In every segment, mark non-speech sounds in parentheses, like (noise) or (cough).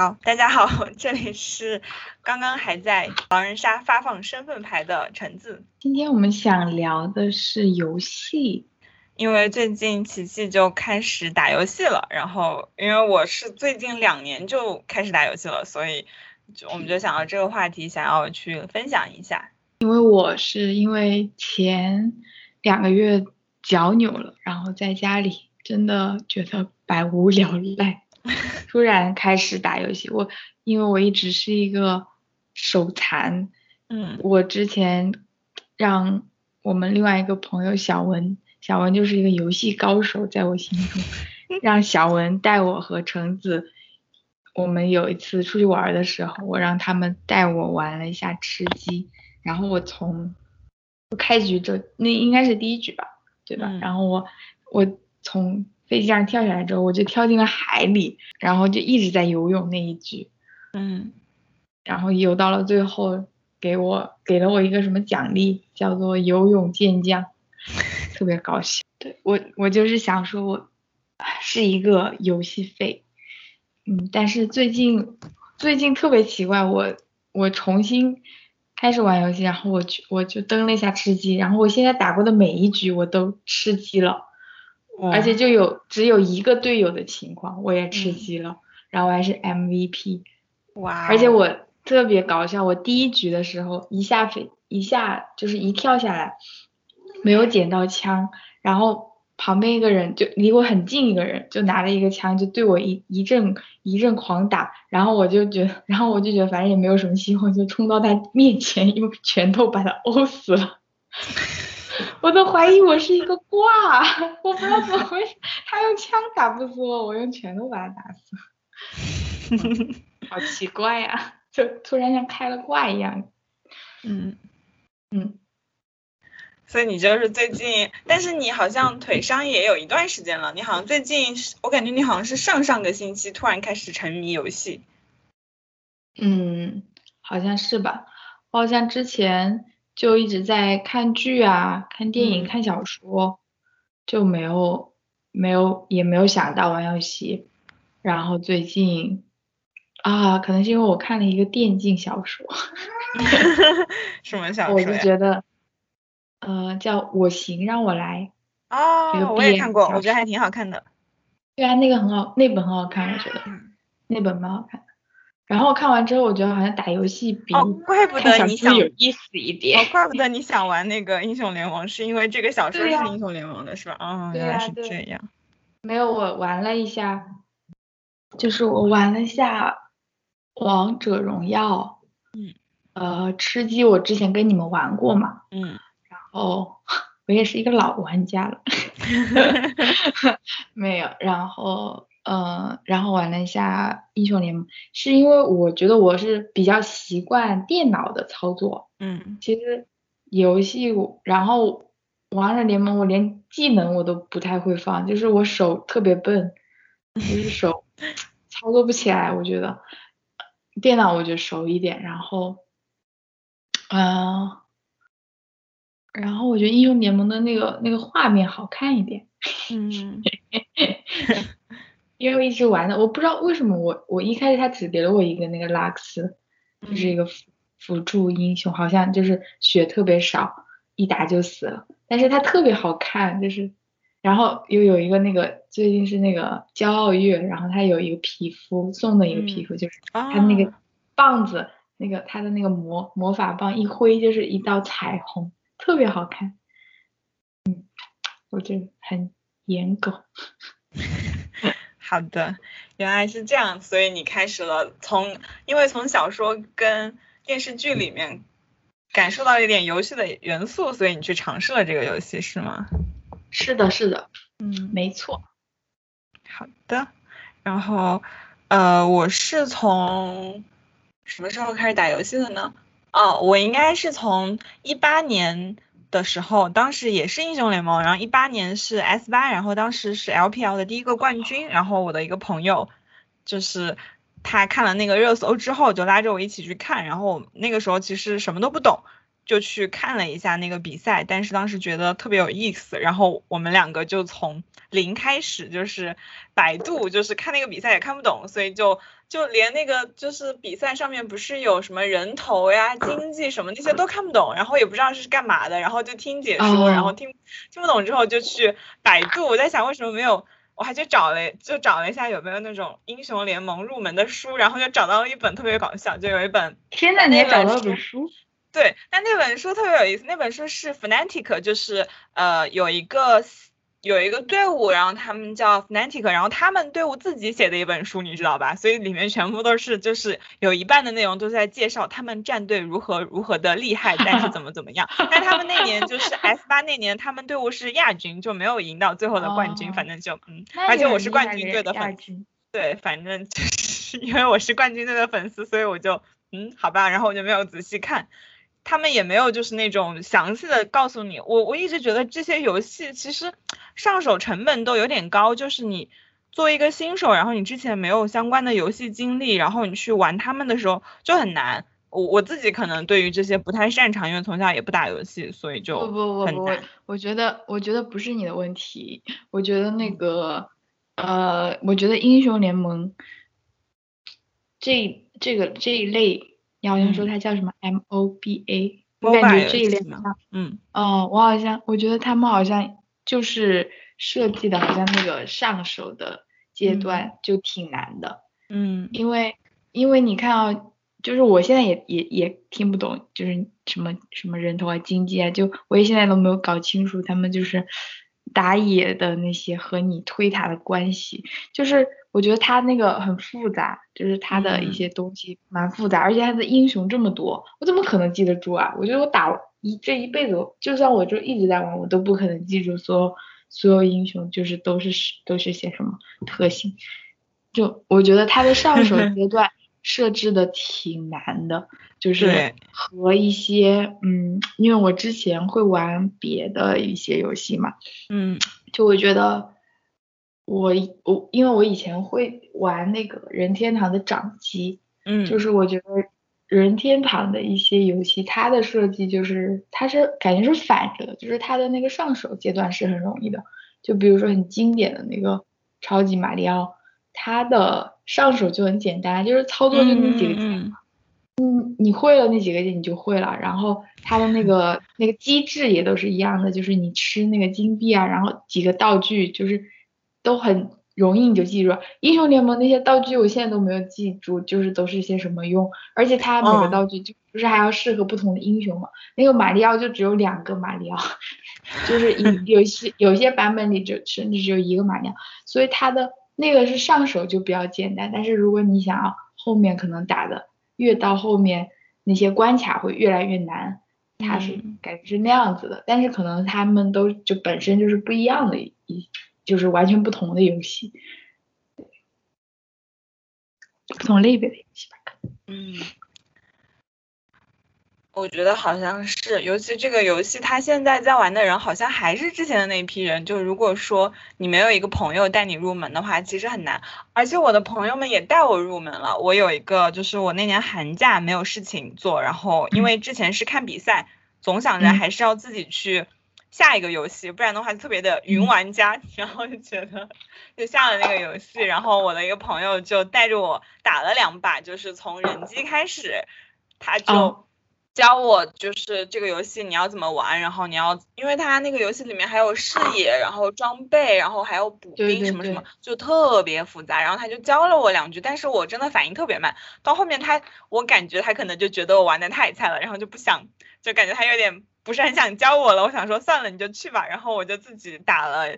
好，大家好，(laughs) 这里是刚刚还在狼人杀发放身份牌的橙子。今天我们想聊的是游戏，因为最近琪琪就开始打游戏了，然后因为我是最近两年就开始打游戏了，所以就我们就想到这个话题，想要去分享一下。因为我是因为前两个月脚扭了，然后在家里真的觉得百无聊赖，突然开始打游戏。我因为我一直是一个手残，嗯我之前让我们另外一个朋友小文，小文就是一个游戏高手，在我心中，(laughs) 让小文带我和橙子。我们有一次出去玩的时候，我让他们带我玩了一下吃鸡，然后我从开局就那应该是第一局吧，对吧？嗯然后我我从飞机上跳下来之后，我就跳进了海里，然后就一直在游泳那一局，嗯然后游到了最后，给我给了我一个什么奖励，叫做游泳健将，(laughs) 特别高兴。对我我就是想说我是一个游戏废，嗯，但是最近最近特别奇怪，我我重新开始玩游戏，然后我去我就登了一下吃鸡，然后我现在打过的每一局我都吃鸡了。而且就有只有一个队友的情况，我也吃嗯。鸡了，然后我还是 MVP，哇哦，而且我特别搞笑，我第一局的时候一下飞一下就是一跳下来，没有捡到枪，然后旁边一个人就离我很近一个人就拿了一个枪就对我一一阵一阵狂打，然后我就觉得，然后我就觉得反正也没有什么希望，就冲到他面前用拳头把他殴死了。(laughs) 我都怀疑我是一个挂，我不知道怎么回事，他用枪打不死我，我用拳头把他打死，(laughs) 好奇怪呀、就突然像开了挂一样。嗯，嗯，所以你就是最近，但是你好像腿伤也有一段时间了，你好像最近，我感觉你好像是上上个星期突然开始沉迷游戏。嗯，好像是吧？我好像之前就一直在看剧啊、看电影、嗯看小说，就没有没有也没有想到玩游戏。然后最近啊，可能是因为我看了一个电竞小说，(laughs) 什么小说我就？觉得，呃，叫《我行让我来》，一个哦，我也看过，我觉得还挺好看的。对啊，那个很好，那本很好看，我觉得嗯那本蛮好看的。然后看完之后，我觉得好像打游戏比哦，怪不得你想，有意思一点。哦，怪不得你想玩那个英雄联盟，是因为这个小说是英雄联盟的，是吧？哦，原来是这样。没有，我玩了一下，就是我玩了一下王者荣耀，嗯，呃，吃鸡我之前跟你们玩过嘛，嗯然后我也是一个老玩家了 (laughs) (laughs) 没有，然后呃，然后玩了一下英雄联盟，是因为我觉得我是比较习惯电脑的操作，嗯。其实游戏，然后王者联盟我连技能我都不太会放，就是我手特别笨，就是 (laughs) 手操作不起来。我觉得。电脑我觉得熟一点，然后，嗯、然后我觉得英雄联盟的那个那个画面好看一点，(laughs) 嗯 (laughs) 因为我一直玩的，我不知道为什么我我一开始他只给了我一个那个拉克斯，就是一个辅辅助英雄，好像就是血特别少，一打就死了。但是他特别好看，就是，然后又有一个那个最近是那个骄傲月，然后他有一个皮肤送的一个皮肤，就是啊，他那个棒子，那个他的那个魔魔法棒一挥就是一道彩虹，特别好看。嗯，我觉得很颜狗。(laughs) 好的，原来是这样，所以你开始了从，因为从小说跟电视剧里面感受到一点游戏的元素，所以你去尝试了这个游戏，是吗？是的，是的，嗯，没错。好的。然后，呃，我是从什么时候开始打游戏的呢？哦，我应该是从一八年的时候，当时也是英雄联盟，然后一八年是 S 八，然后当时是 LPL 的第一个冠军，然后我的一个朋友就是他看了那个热搜之后，就拉着我一起去看，然后那个时候其实什么都不懂，就去看了一下那个比赛，但是当时觉得特别有意思，然后我们两个就从零开始，就是百度，就是看那个比赛也看不懂，所以就就连那个就是比赛上面不是有什么人头呀、经济什么那些都看不懂，然后也不知道是干嘛的，然后就听解说，然后听听不懂之后就去百度，我在想为什么没有，我还去找了，就找了一下有没有那种英雄联盟入门的书，然后就找到了一本特别搞笑，就有一本，天呐，你也找到了本书。对，但那本书特别有意思。那本书是 Fnatic，就是呃有一个有一个队伍，然后他们叫 Fnatic，然后他们队伍自己写的一本书，你知道吧？所以里面全部都是就是有一半的内容都在介绍他们战队如何如何的厉害，但是怎么怎么样。但他们那年就是 S 八那年，他们队伍是亚军，就没有赢到最后的冠军。反正就嗯，而且我是冠军队的粉丝。对，反正就是因为我是冠军队的粉丝，所以我就嗯好吧，然后我就没有仔细看。他们也没有就是那种详细的告诉你，我我一直觉得这些游戏其实上手成本都有点高，就是你作为一个新手，然后你之前没有相关的游戏经历，然后你去玩他们的时候就很难。我我自己可能对于这些不太擅长，因为从小也不打游戏，所以就不不不不，我觉得我觉得不是你的问题，我觉得那个呃，我觉得英雄联盟这这个这一类。你好像说它叫什么 M O B A，我感觉这一类像，嗯，哦，我好像我觉得他们好像就是设计的，好像那个上手的阶段就挺难的，嗯，因为因为你看啊，就是我现在也也也听不懂，就是什么什么人头啊、经济啊，就我也现在都没有搞清楚他们就是打野的那些和你推塔的关系，就是。我觉得他那个很复杂，就是他的一些东西蛮复杂，而且他的英雄这么多，我怎么可能记得住啊？我觉得我打一这一辈子，就算我就一直在玩，我都不可能记住所有所有英雄，就是都是都是些什么特性。就我觉得他的上手 (laughs) 阶段设置的挺难的，就是和一些嗯，因为我之前会玩别的一些游戏嘛，嗯，就我觉得。我我因为我以前会玩那个任天堂的掌机，嗯，就是我觉得任天堂的一些游戏，它的设计就是它是感觉是反着的，就是它的那个上手阶段是很容易的，就比如说很经典的那个超级马里奥，它的上手就很简单，就是操作就那几个键嘛，嗯，你会了那几个键你就会了，然后它的那个那个机制也都是一样的，就是你吃那个金币啊，然后几个道具就是。都很容易你就记住，英雄联盟那些道具我现在都没有记住，就是都是一些什么用，而且它每个道具就不是还要适合不同的英雄嘛？那个马里奥就只有两个马里奥，(laughs) 就是有 (laughs) 有些有些版本里就甚至只有一个马里奥，所以它的那个是上手就比较简单，但是如果你想要后面可能打的越到后面那些关卡会越来越难，它是感觉是那样子的，但是可能他们都就本身就是不一样的一。就是完全不同的游戏，不同类别的游戏吧。嗯，我觉得好像是，尤其这个游戏，他现在在玩的人好像还是之前的那批人。就如果说你没有一个朋友带你入门的话，其实很难。而且我的朋友们也带我入门了。我有一个，就是我那年寒假没有事情做，然后因为之前是看比赛，总想着还是要自己去。下一个游戏，不然的话特别的云玩家，(laughs) 然后就觉得就下了那个游戏，然后我的一个朋友就带着我打了两把，就是从人机开始，他就教我就是这个游戏你要怎么玩，然后你要，因为他那个游戏里面还有视野，然后装备，然后还有补兵什么什么，就特别复杂，然后他就教了我两句，但是我真的反应特别慢，到后面他我感觉他可能就觉得我玩的太菜了，然后就不想，就感觉他有点。不是很想教我了，我想说算了，你就去吧。然后我就自己打了，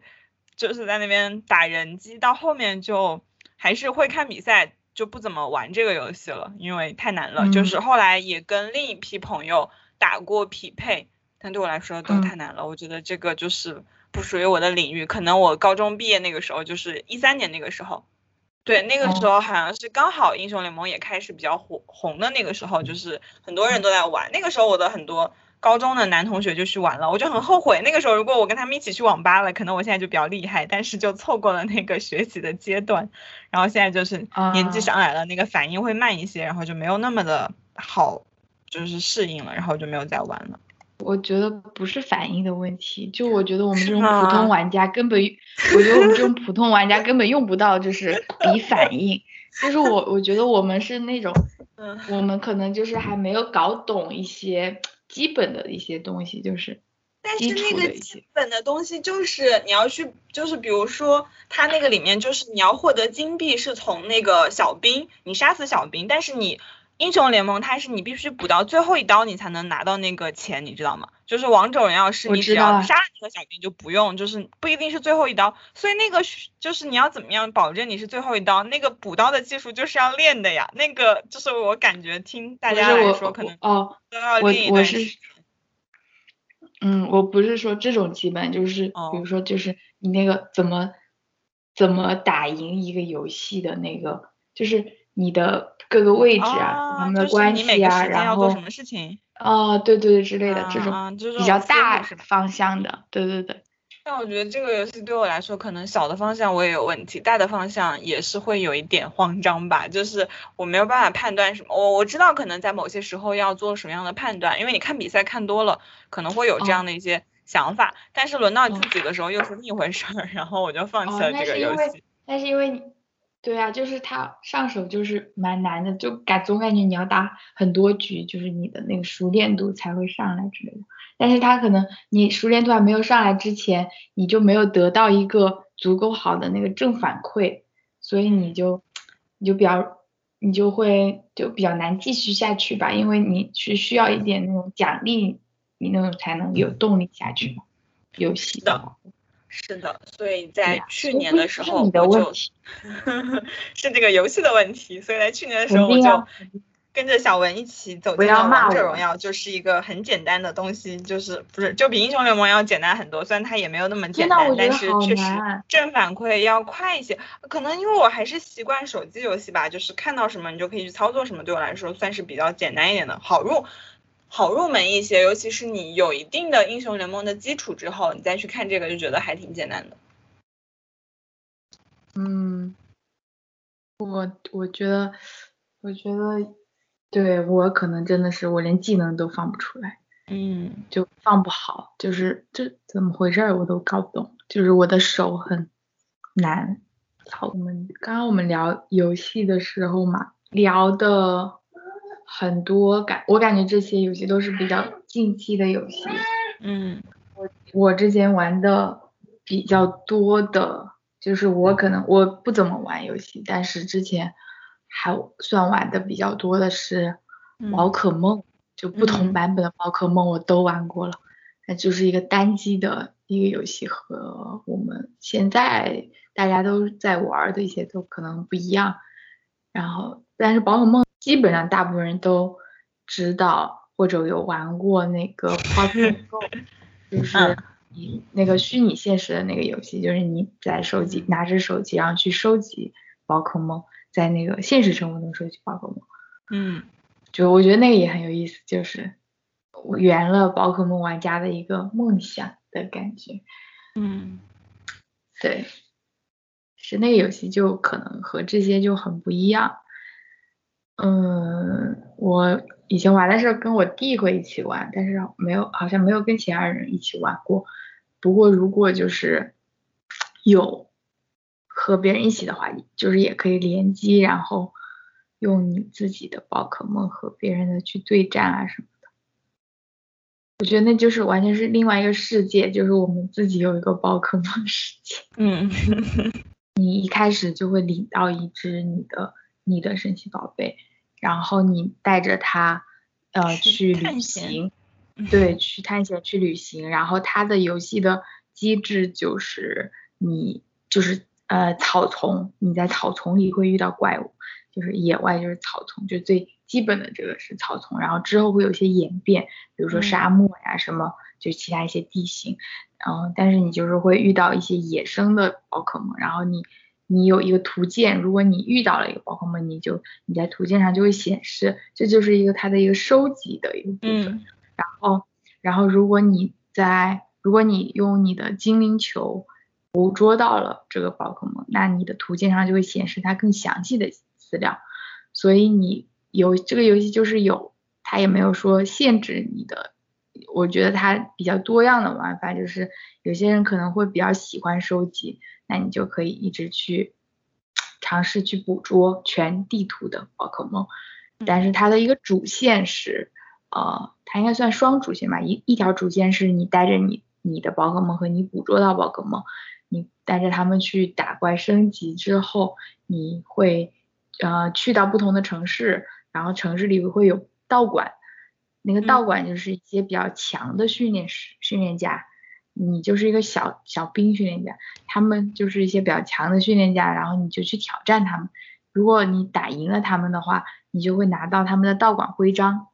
就是在那边打人机。到后面就还是会看比赛，就不怎么玩这个游戏了，因为太难了。就是后来也跟另一批朋友打过匹配，但对我来说都太难了。我觉得这个就是不属于我的领域。可能我高中毕业那个时候，就是一三年那个时候，对，那个时候好像是刚好英雄联盟也开始比较火红的那个时候，就是很多人都在玩。那个时候我的很多。高中的男同学就去玩了，我就很后悔。那个时候如果我跟他们一起去网吧了，可能我现在就比较厉害，但是就错过了那个学习的阶段。然后现在就是年纪上来了，那个反应会慢一些，然后就没有那么的好就是适应了，然后就没有再玩了。我觉得不是反应的问题，就我觉得我们这种普通玩家根本，(laughs) 我觉得我们这种普通玩家根本用不到就是比反应，就是我我觉得我们是那种，我们可能就是还没有搞懂一些基本的一些东西，就是。但是那个基本的东西就是你要去，就是比如说它那个里面就是你要获得金币是从那个小兵，你杀死小兵，但是你英雄联盟它是你必须补到最后一刀你才能拿到那个钱，你知道吗？就是王者荣耀是你只要杀了那个小兵就不用，就是不一定是最后一刀，所以那个就是你要怎么样保证你是最后一刀，那个补刀的技术就是要练的呀，那个就是我感觉听大家来说可能哦，都要练一段时间。嗯，我不是说这种基本，就是比如说，就是你那个怎么怎么打赢一个游戏的那个，就是你的各个位置啊，他们的关系啊，然后哦，对对对之类的这种比较大方向的，对对对。但我觉得这个游戏对我来说，可能小的方向我也有问题，大的方向也是会有一点慌张吧。就是我没有办法判断什么，我我知道可能在某些时候要做什么样的判断，因为你看比赛看多了，可能会有这样的一些想法。但是轮到自己的时候又是另一回事儿，然后我就放弃了这个游戏。那是因为，对啊，就是它上手就是蛮难的，就感总感觉你要打很多局，就是你的那个熟练度才会上来之类的。但是他可能你熟练度还没有上来之前，你就没有得到一个足够好的那个正反馈，所以你就你就比较你就会就比较难继续下去吧，因为你是需要一点那种奖励，你那种才能有动力下去嘛。游戏的，是的，所以在去年的时候我就，(laughs) 是这个游戏的问题，所以在去年的时候我就。跟着小文一起走进了王者荣耀，就是一个很简单的东西，就是不是就比英雄联盟要简单很多，虽然它也没有那么简单，但是确实正反馈要快一些。可能因为我还是习惯手机游戏吧，就是看到什么你就可以去操作什么，对我来说算是比较简单一点的，好入好入门一些。尤其是你有一定的英雄联盟的基础之后，你再去看这个就觉得还挺简单的。嗯，我我觉得，我觉得。对我可能真的是我连技能都放不出来，嗯，就放不好，就是这怎么回事儿我都搞不懂，就是我的手很难。好，我们刚刚我们聊游戏的时候嘛，聊的很多感，我感觉这些游戏都是比较 (laughs) 竞技的游戏，嗯，我我之前玩的比较多的，就是我可能我不怎么玩游戏，但是之前。还算玩的比较多的是宝可梦，就不同版本的宝可梦我都玩过了。那就是一个单机的一个游戏，和我们现在大家都在玩的一些都可能不一样。然后，但是宝可梦基本上大部分人都知道或者有玩过那个 Pokemon Go，(laughs) 就是你那个虚拟现实的那个游戏，就是你在手机拿着手机然后去收集宝可梦。在那个现实生活中收集宝可梦，嗯，就我觉得那个也很有意思，就是圆了宝可梦玩家的一个梦想的感觉，嗯，对，是那个游戏就可能和这些就很不一样，嗯，我以前玩的时候跟我弟会一起玩，但是没有好像没有跟其他人一起玩过，不过如果就是有。和别人一起的话，就是也可以联机，然后用你自己的宝可梦和别人的去对战啊什么的。我觉得那就是完全是另外一个世界，就是我们自己有一个宝可梦世界。嗯，(laughs) 你一开始就会领到一只你的你的神奇宝贝，然后你带着他呃去旅行，对，去探险去旅行。然后它的游戏的机制就是你就是。呃，草丛，你在草丛里会遇到怪物，就是野外就是草丛，就最基本的这个是草丛，然后之后会有一些演变，比如说沙漠呀什么，就其他一些地形，然后但是你就是会遇到一些野生的宝可梦，然后你你有一个图鉴，如果你遇到了一个宝可梦，你就你在图鉴上就会显示，这就是一个它的一个收集的一个部分，然后然后如果你在如果你用你的精灵球。捕捉到了这个宝可梦，那你的图鉴上就会显示它更详细的资料。所以你有这个游戏就是有它也没有说限制你的。我觉得它比较多样的玩法，就是有些人可能会比较喜欢收集，那你就可以一直去尝试去捕捉全地图的宝可梦。但是它的一个主线是，呃，它应该算双主线吧，一一条主线是你带着你你的宝可梦和你捕捉到宝可梦，你带着他们去打怪升级之后，你会呃去到不同的城市，然后城市里会有道馆。那个道馆就是一些比较强的训练师、训练家，你就是一个小小兵训练家，他们就是一些比较强的训练家，然后你就去挑战他们。如果你打赢了他们的话，你就会拿到他们的道馆徽章。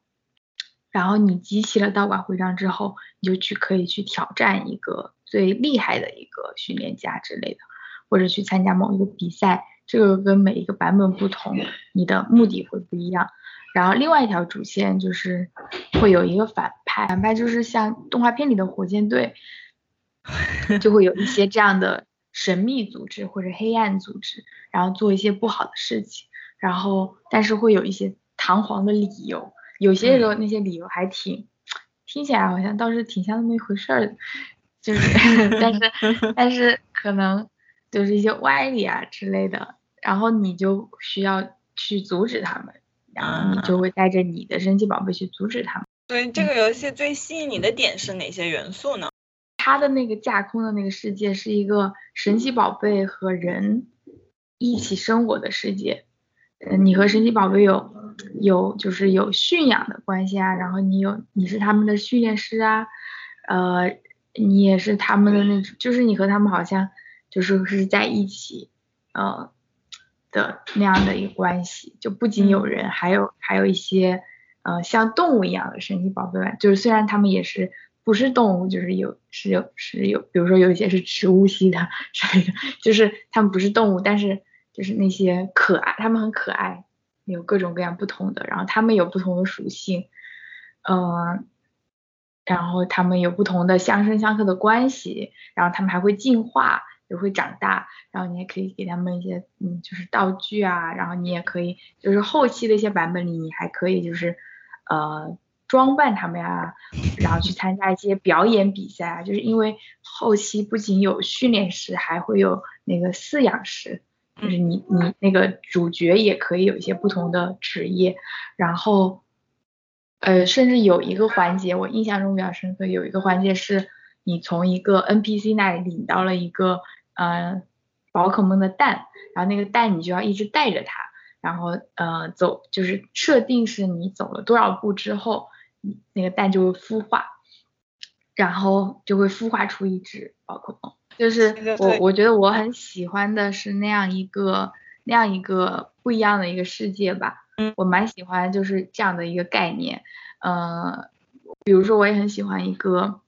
然后你集齐了道馆徽章之后，你就去可以去挑战一个最厉害的一个训练家之类的，或者去参加某一个比赛。这个跟每一个版本不同，你的目的会不一样。然后另外一条主线就是会有一个反派，反派就是像动画片里的火箭队，(laughs) 就会有一些这样的神秘组织或者黑暗组织，然后做一些不好的事情，然后但是会有一些堂皇的理由，有些时候那些理由还挺听起来好像倒是挺像那么一回事儿，就是 (laughs) 但是 (laughs) 但是可能就是一些歪理啊之类的，然后你就需要去阻止他们。然后你就会带着你的神奇宝贝去阻止他们。所以这个游戏最吸引你的点是哪些元素呢？它的那个架空的那个世界是一个神奇宝贝和人一起生活的世界。嗯，你和神奇宝贝有有就是有驯养的关系啊，然后你有你是他们的训练师啊，呃，你也是他们的那种，就是你和他们好像就是是在一起，呃。的那样的一个关系，就不仅有人，还有还有一些，呃，像动物一样的神奇宝贝，就是虽然他们也是不是动物，就是有是有是有，比如说有一些是植物系的之类的，就是他们不是动物，但是就是那些可爱，他们很可爱，有各种各样不同的，然后他们有不同的属性，嗯，然后他们有不同的相生相克的关系，然后他们还会进化。也会长大，然后你也可以给他们一些，嗯，就是道具啊，然后你也可以，就是后期的一些版本里，你还可以就是，呃，装扮他们呀，然后去参加一些表演比赛啊，就是因为后期不仅有训练师，还会有那个饲养师，就是你你那个主角也可以有一些不同的职业，然后，呃，甚至有一个环节我印象中比较深刻，有一个环节是你从一个 NPC 那里领到了一个。呃，宝可梦的蛋，然后那个蛋你就要一直带着它，然后呃走，就是设定是你走了多少步之后，那个蛋就会孵化，然后就会孵化出一只宝可梦。就是我我觉得我很喜欢的是那样一个那样一个不一样的一个世界吧。嗯，我蛮喜欢就是这样的一个概念。呃，比如说我也很喜欢一个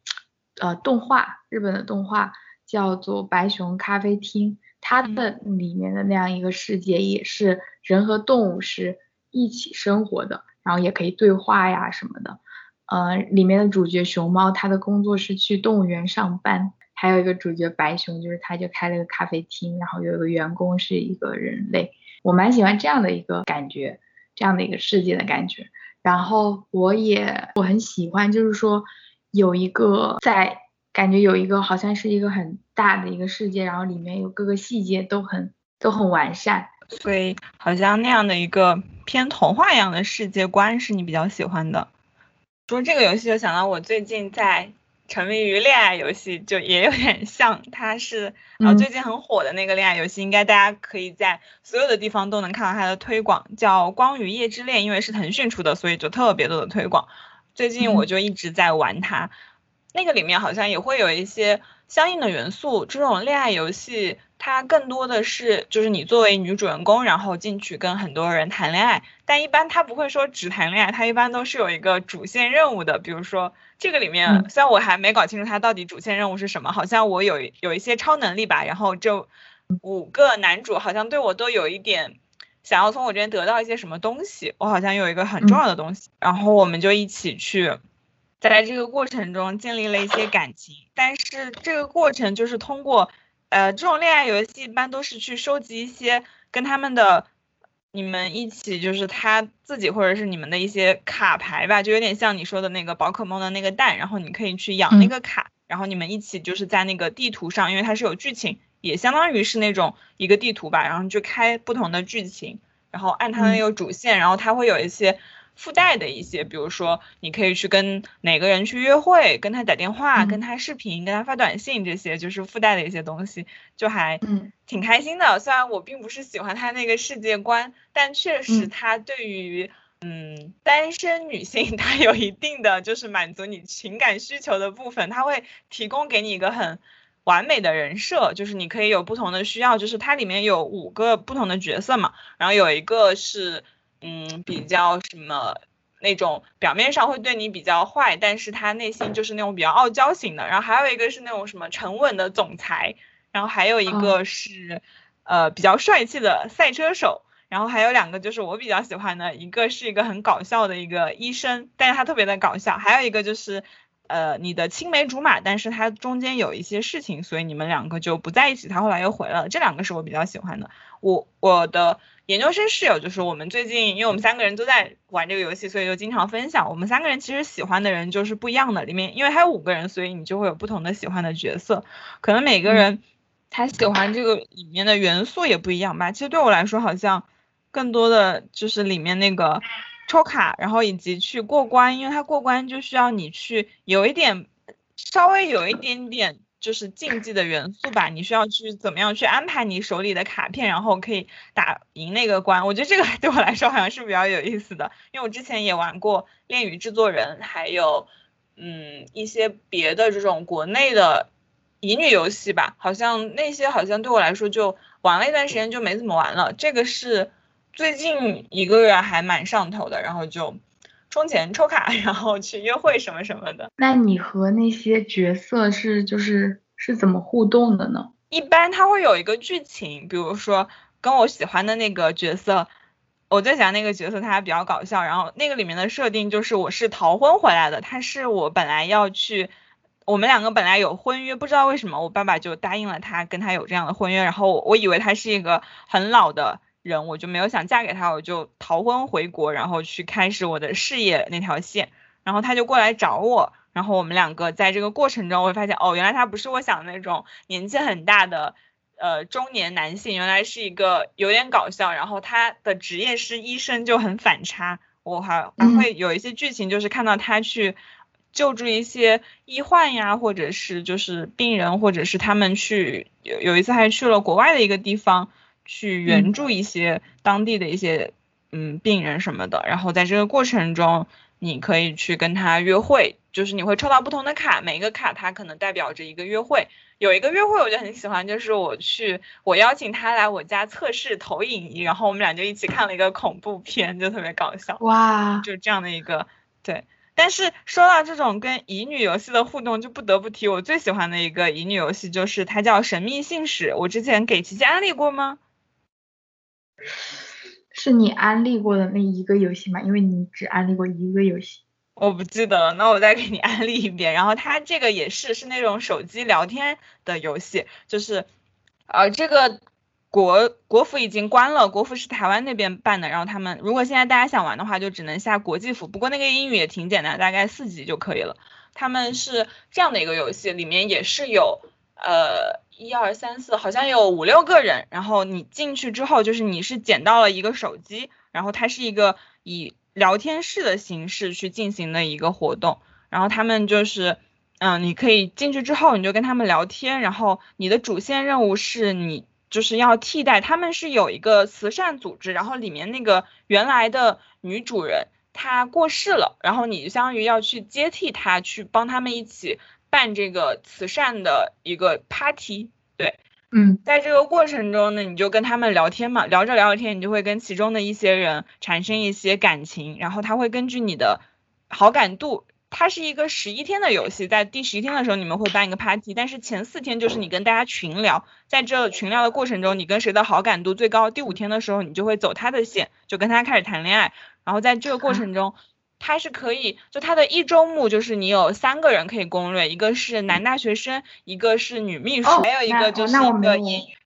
呃动画，日本的动画。叫做白熊咖啡厅，它的里面的那样一个世界也是人和动物是一起生活的，然后也可以对话呀什么的。呃，里面的主角熊猫，它的工作是去动物园上班，还有一个主角白熊，就是他就开了个咖啡厅，然后有一个员工是一个人类。我蛮喜欢这样的一个感觉，这样的一个世界的感觉。然后我也我很喜欢，就是说有一个在。感觉有一个好像是一个很大的一个世界，然后里面有各个细节都很都很完善，所以好像那样的一个偏童话一样的世界观是你比较喜欢的。说这个游戏就想到我最近在沉迷于恋爱游戏，就也有点像，它是啊最近很火的那个恋爱游戏，应该大家可以在所有的地方都能看到它的推广，叫《光与夜之恋》，因为是腾讯出的，所以就特别多的推广。最近我就一直在玩它。那个里面好像也会有一些相应的元素。这种恋爱游戏，它更多的是就是你作为女主人公，然后进去跟很多人谈恋爱。但一般它不会说只谈恋爱，它一般都是有一个主线任务的。比如说这个里面，虽然我还没搞清楚它到底主线任务是什么，好像我有有一些超能力吧。然后这五个男主好像对我都有一点想要从我这边得到一些什么东西。我好像有一个很重要的东西，然后我们就一起去。在这个过程中建立了一些感情，但是这个过程就是通过，呃，这种恋爱游戏一般都是去收集一些跟他们的你们一起就是他自己或者是你们的一些卡牌吧，就有点像你说的那个宝可梦的那个蛋，然后你可以去养那个卡，然后你们一起就是在那个地图上，因为它是有剧情，也相当于是那种一个地图吧，然后就开不同的剧情，然后按它的那个主线，然后它会有一些。附带的一些，比如说你可以去跟哪个人去约会，跟他打电话，跟他视频，跟他发短信，这些就是附带的一些东西，就还挺开心的。虽然我并不是喜欢他那个世界观，但确实他对于嗯单身女性，(laughs) 他有一定的就是满足你情感需求的部分，他会提供给你一个很完美的人设，就是你可以有不同的需要，就是它里面有五个不同的角色嘛，然后有一个是。嗯，比较什么那种表面上会对你比较坏，但是他内心就是那种比较傲娇型的。然后还有一个是那种什么沉稳的总裁，然后还有一个是呃比较帅气的赛车手，然后还有两个就是我比较喜欢的，一个是一个很搞笑的一个医生，但是他特别的搞笑，还有一个就是呃你的青梅竹马，但是他中间有一些事情，所以你们两个就不在一起，他后来又回来了。这两个是我比较喜欢的，我我的。研究生室友就是我们最近，因为我们三个人都在玩这个游戏，所以就经常分享。我们三个人其实喜欢的人就是不一样的，里面因为还有五个人，所以你就会有不同的喜欢的角色。可能每个人他喜欢这个里面的元素也不一样吧。其实对我来说，好像更多的就是里面那个抽卡，然后以及去过关，因为它过关就需要你去有一点稍微有一点点。就是竞技的元素吧，你需要去怎么样去安排你手里的卡片，然后可以打赢那个关。我觉得这个对我来说好像是比较有意思的，因为我之前也玩过《恋与制作人》，还有嗯一些别的这种国内的乙女游戏吧，好像那些好像对我来说就玩了一段时间就没怎么玩了。这个是最近一个月还蛮上头的，然后就。充钱抽卡，然后去约会什么什么的。那你和那些角色是就是是怎么互动的呢？一般他会有一个剧情，比如说跟我喜欢的那个角色，我最喜欢那个角色，他还比较搞笑。然后那个里面的设定就是我是逃婚回来的，他是我本来要去，我们两个本来有婚约，不知道为什么我爸爸就答应了他，跟他有这样的婚约。然后我以为他是一个很老的。人我就没有想嫁给他，我就逃婚回国，然后去开始我的事业那条线。然后他就过来找我，然后我们两个在这个过程中，我会发现哦，原来他不是我想的那种年纪很大的呃中年男性，原来是一个有点搞笑，然后他的职业是医生，就很反差。我还还会有一些剧情，就是看到他去救助一些医患呀，或者是就是病人，或者是他们去有有一次还去了国外的一个地方。去援助一些当地的一些嗯病人什么的，然后在这个过程中，你可以去跟他约会，就是你会抽到不同的卡，每一个卡它可能代表着一个约会。有一个约会我就很喜欢，就是我去我邀请他来我家测试投影仪，然后我们俩就一起看了一个恐怖片，就特别搞笑。哇，就这样的一个对。但是说到这种跟乙女游戏的互动，就不得不提我最喜欢的一个乙女游戏，就是它叫《神秘信使》。我之前给琪琪安利过吗？是你安利过的那一个游戏吗？因为你只安利过一个游戏，我不记得了。那我再给你安利一遍。然后它这个也是是那种手机聊天的游戏，就是呃这个国国服已经关了，国服是台湾那边办的。然后他们如果现在大家想玩的话，就只能下国际服。不过那个英语也挺简单，大概四级就可以了。他们是这样的一个游戏，里面也是有。呃，一二三四，好像有五六个人。然后你进去之后，就是你是捡到了一个手机，然后它是一个以聊天室的形式去进行的一个活动。然后他们就是，嗯，你可以进去之后，你就跟他们聊天。然后你的主线任务是你就是要替代，他们是有一个慈善组织，然后里面那个原来的女主人她过世了，然后你相当于要去接替她，去帮他们一起。办这个慈善的一个 party，对，嗯，在这个过程中呢，你就跟他们聊天嘛，聊着聊着天，你就会跟其中的一些人产生一些感情，然后他会根据你的好感度，它是一个十一天的游戏，在第十一天的时候你们会办一个 party，但是前四天就是你跟大家群聊，在这群聊的过程中，你跟谁的好感度最高，第五天的时候你就会走他的线，就跟他开始谈恋爱，然后在这个过程中。它是可以，就它的一周目就是你有三个人可以攻略，一个是男大学生，一个是女秘书，还有一个就是。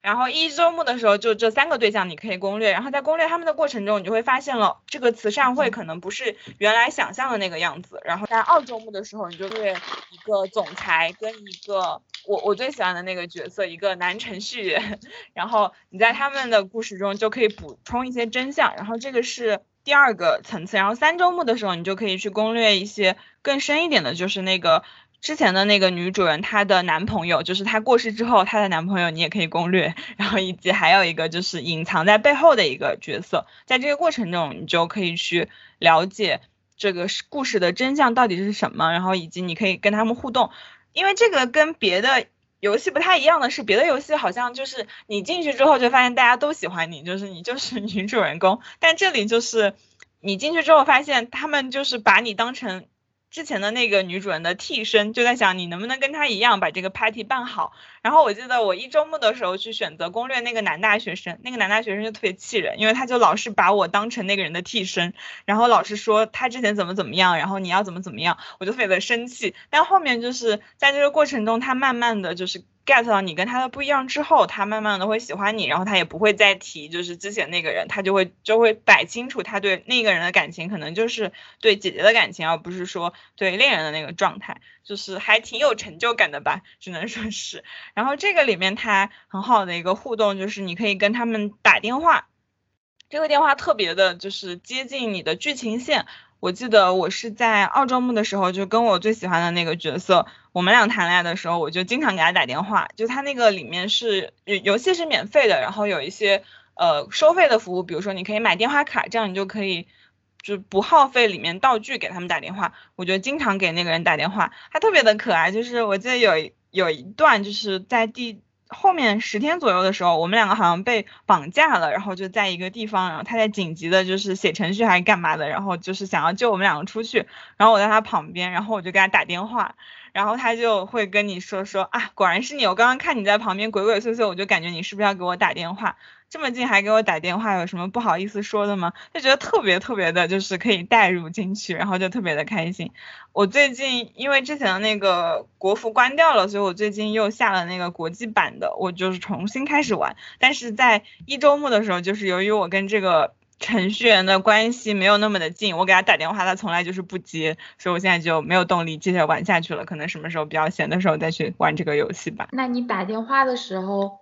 然后一周目的时候就这三个对象你可以攻略，然后在攻略他们的过程中，你就会发现了这个慈善会可能不是原来想象的那个样子。然后在二周目的时候，你就会一个总裁跟一个我我最喜欢的那个角色，一个男程序员，(laughs) 然后你在他们的故事中就可以补充一些真相。然后这个是第二个层次。然后三周目的时候，你就可以去攻略一些更深一点的，就是那个。之前的那个女主人，她的男朋友就是她过世之后，她的男朋友你也可以攻略，(laughs) 然后以及还有一个就是隐藏在背后的一个角色，在这个过程中你就可以去了解这个故事的真相到底是什么，然后以及你可以跟他们互动，因为这个跟别的游戏不太一样的是，别的游戏好像就是你进去之后就发现大家都喜欢你，就是你就是女主人公，但这里就是你进去之后发现他们就是把你当成。之前的那个女主人的替身就在想你能不能跟她一样把这个 party 办好。然后我记得我一周末的时候去选择攻略那个男大学生，那个男大学生就特别气人，因为他就老是把我当成那个人的替身，然后老是说他之前怎么怎么样，然后你要怎么怎么样，我就特别的生气。但后面就是在这个过程中，他慢慢的就是。Get 到你跟他的不一样之后，他慢慢的会喜欢你，然后他也不会再提就是之前那个人，他就会就会摆清楚他对那个人的感情，可能就是对姐姐的感情，而不是说对恋人的那个状态，就是还挺有成就感的吧，只能说是。然后这个里面他很好的一个互动就是你可以跟他们打电话，这个电话特别的就是接近你的剧情线。我记得我是在澳洲木的时候，就跟我最喜欢的那个角色，我们俩谈恋爱的时候，我就经常给他打电话。就他那个里面是游戏是免费的，然后有一些呃收费的服务，比如说你可以买电话卡，这样你就可以就不耗费里面道具给他们打电话。我就经常给那个人打电话，他特别的可爱。就是我记得有有一段就是在第。后面十天左右的时候，我们两个好像被绑架了，然后就在一个地方，然后他在紧急的，就是写程序还是干嘛的，然后就是想要救我们两个出去，然后我在他旁边，然后我就给他打电话，然后他就会跟你说说啊，果然是你，我刚刚看你在旁边鬼鬼祟祟，我就感觉你是不是要给我打电话。这么近还给我打电话，有什么不好意思说的吗？就觉得特别特别的，就是可以带入进去，然后就特别的开心。我最近因为之前的那个国服关掉了，所以我最近又下了那个国际版的，我就是重新开始玩。但是在一周末的时候，就是由于我跟这个程序员的关系没有那么的近，我给他打电话，他从来就是不接，所以我现在就没有动力接着玩下去了。可能什么时候比较闲的时候再去玩这个游戏吧。那你打电话的时候，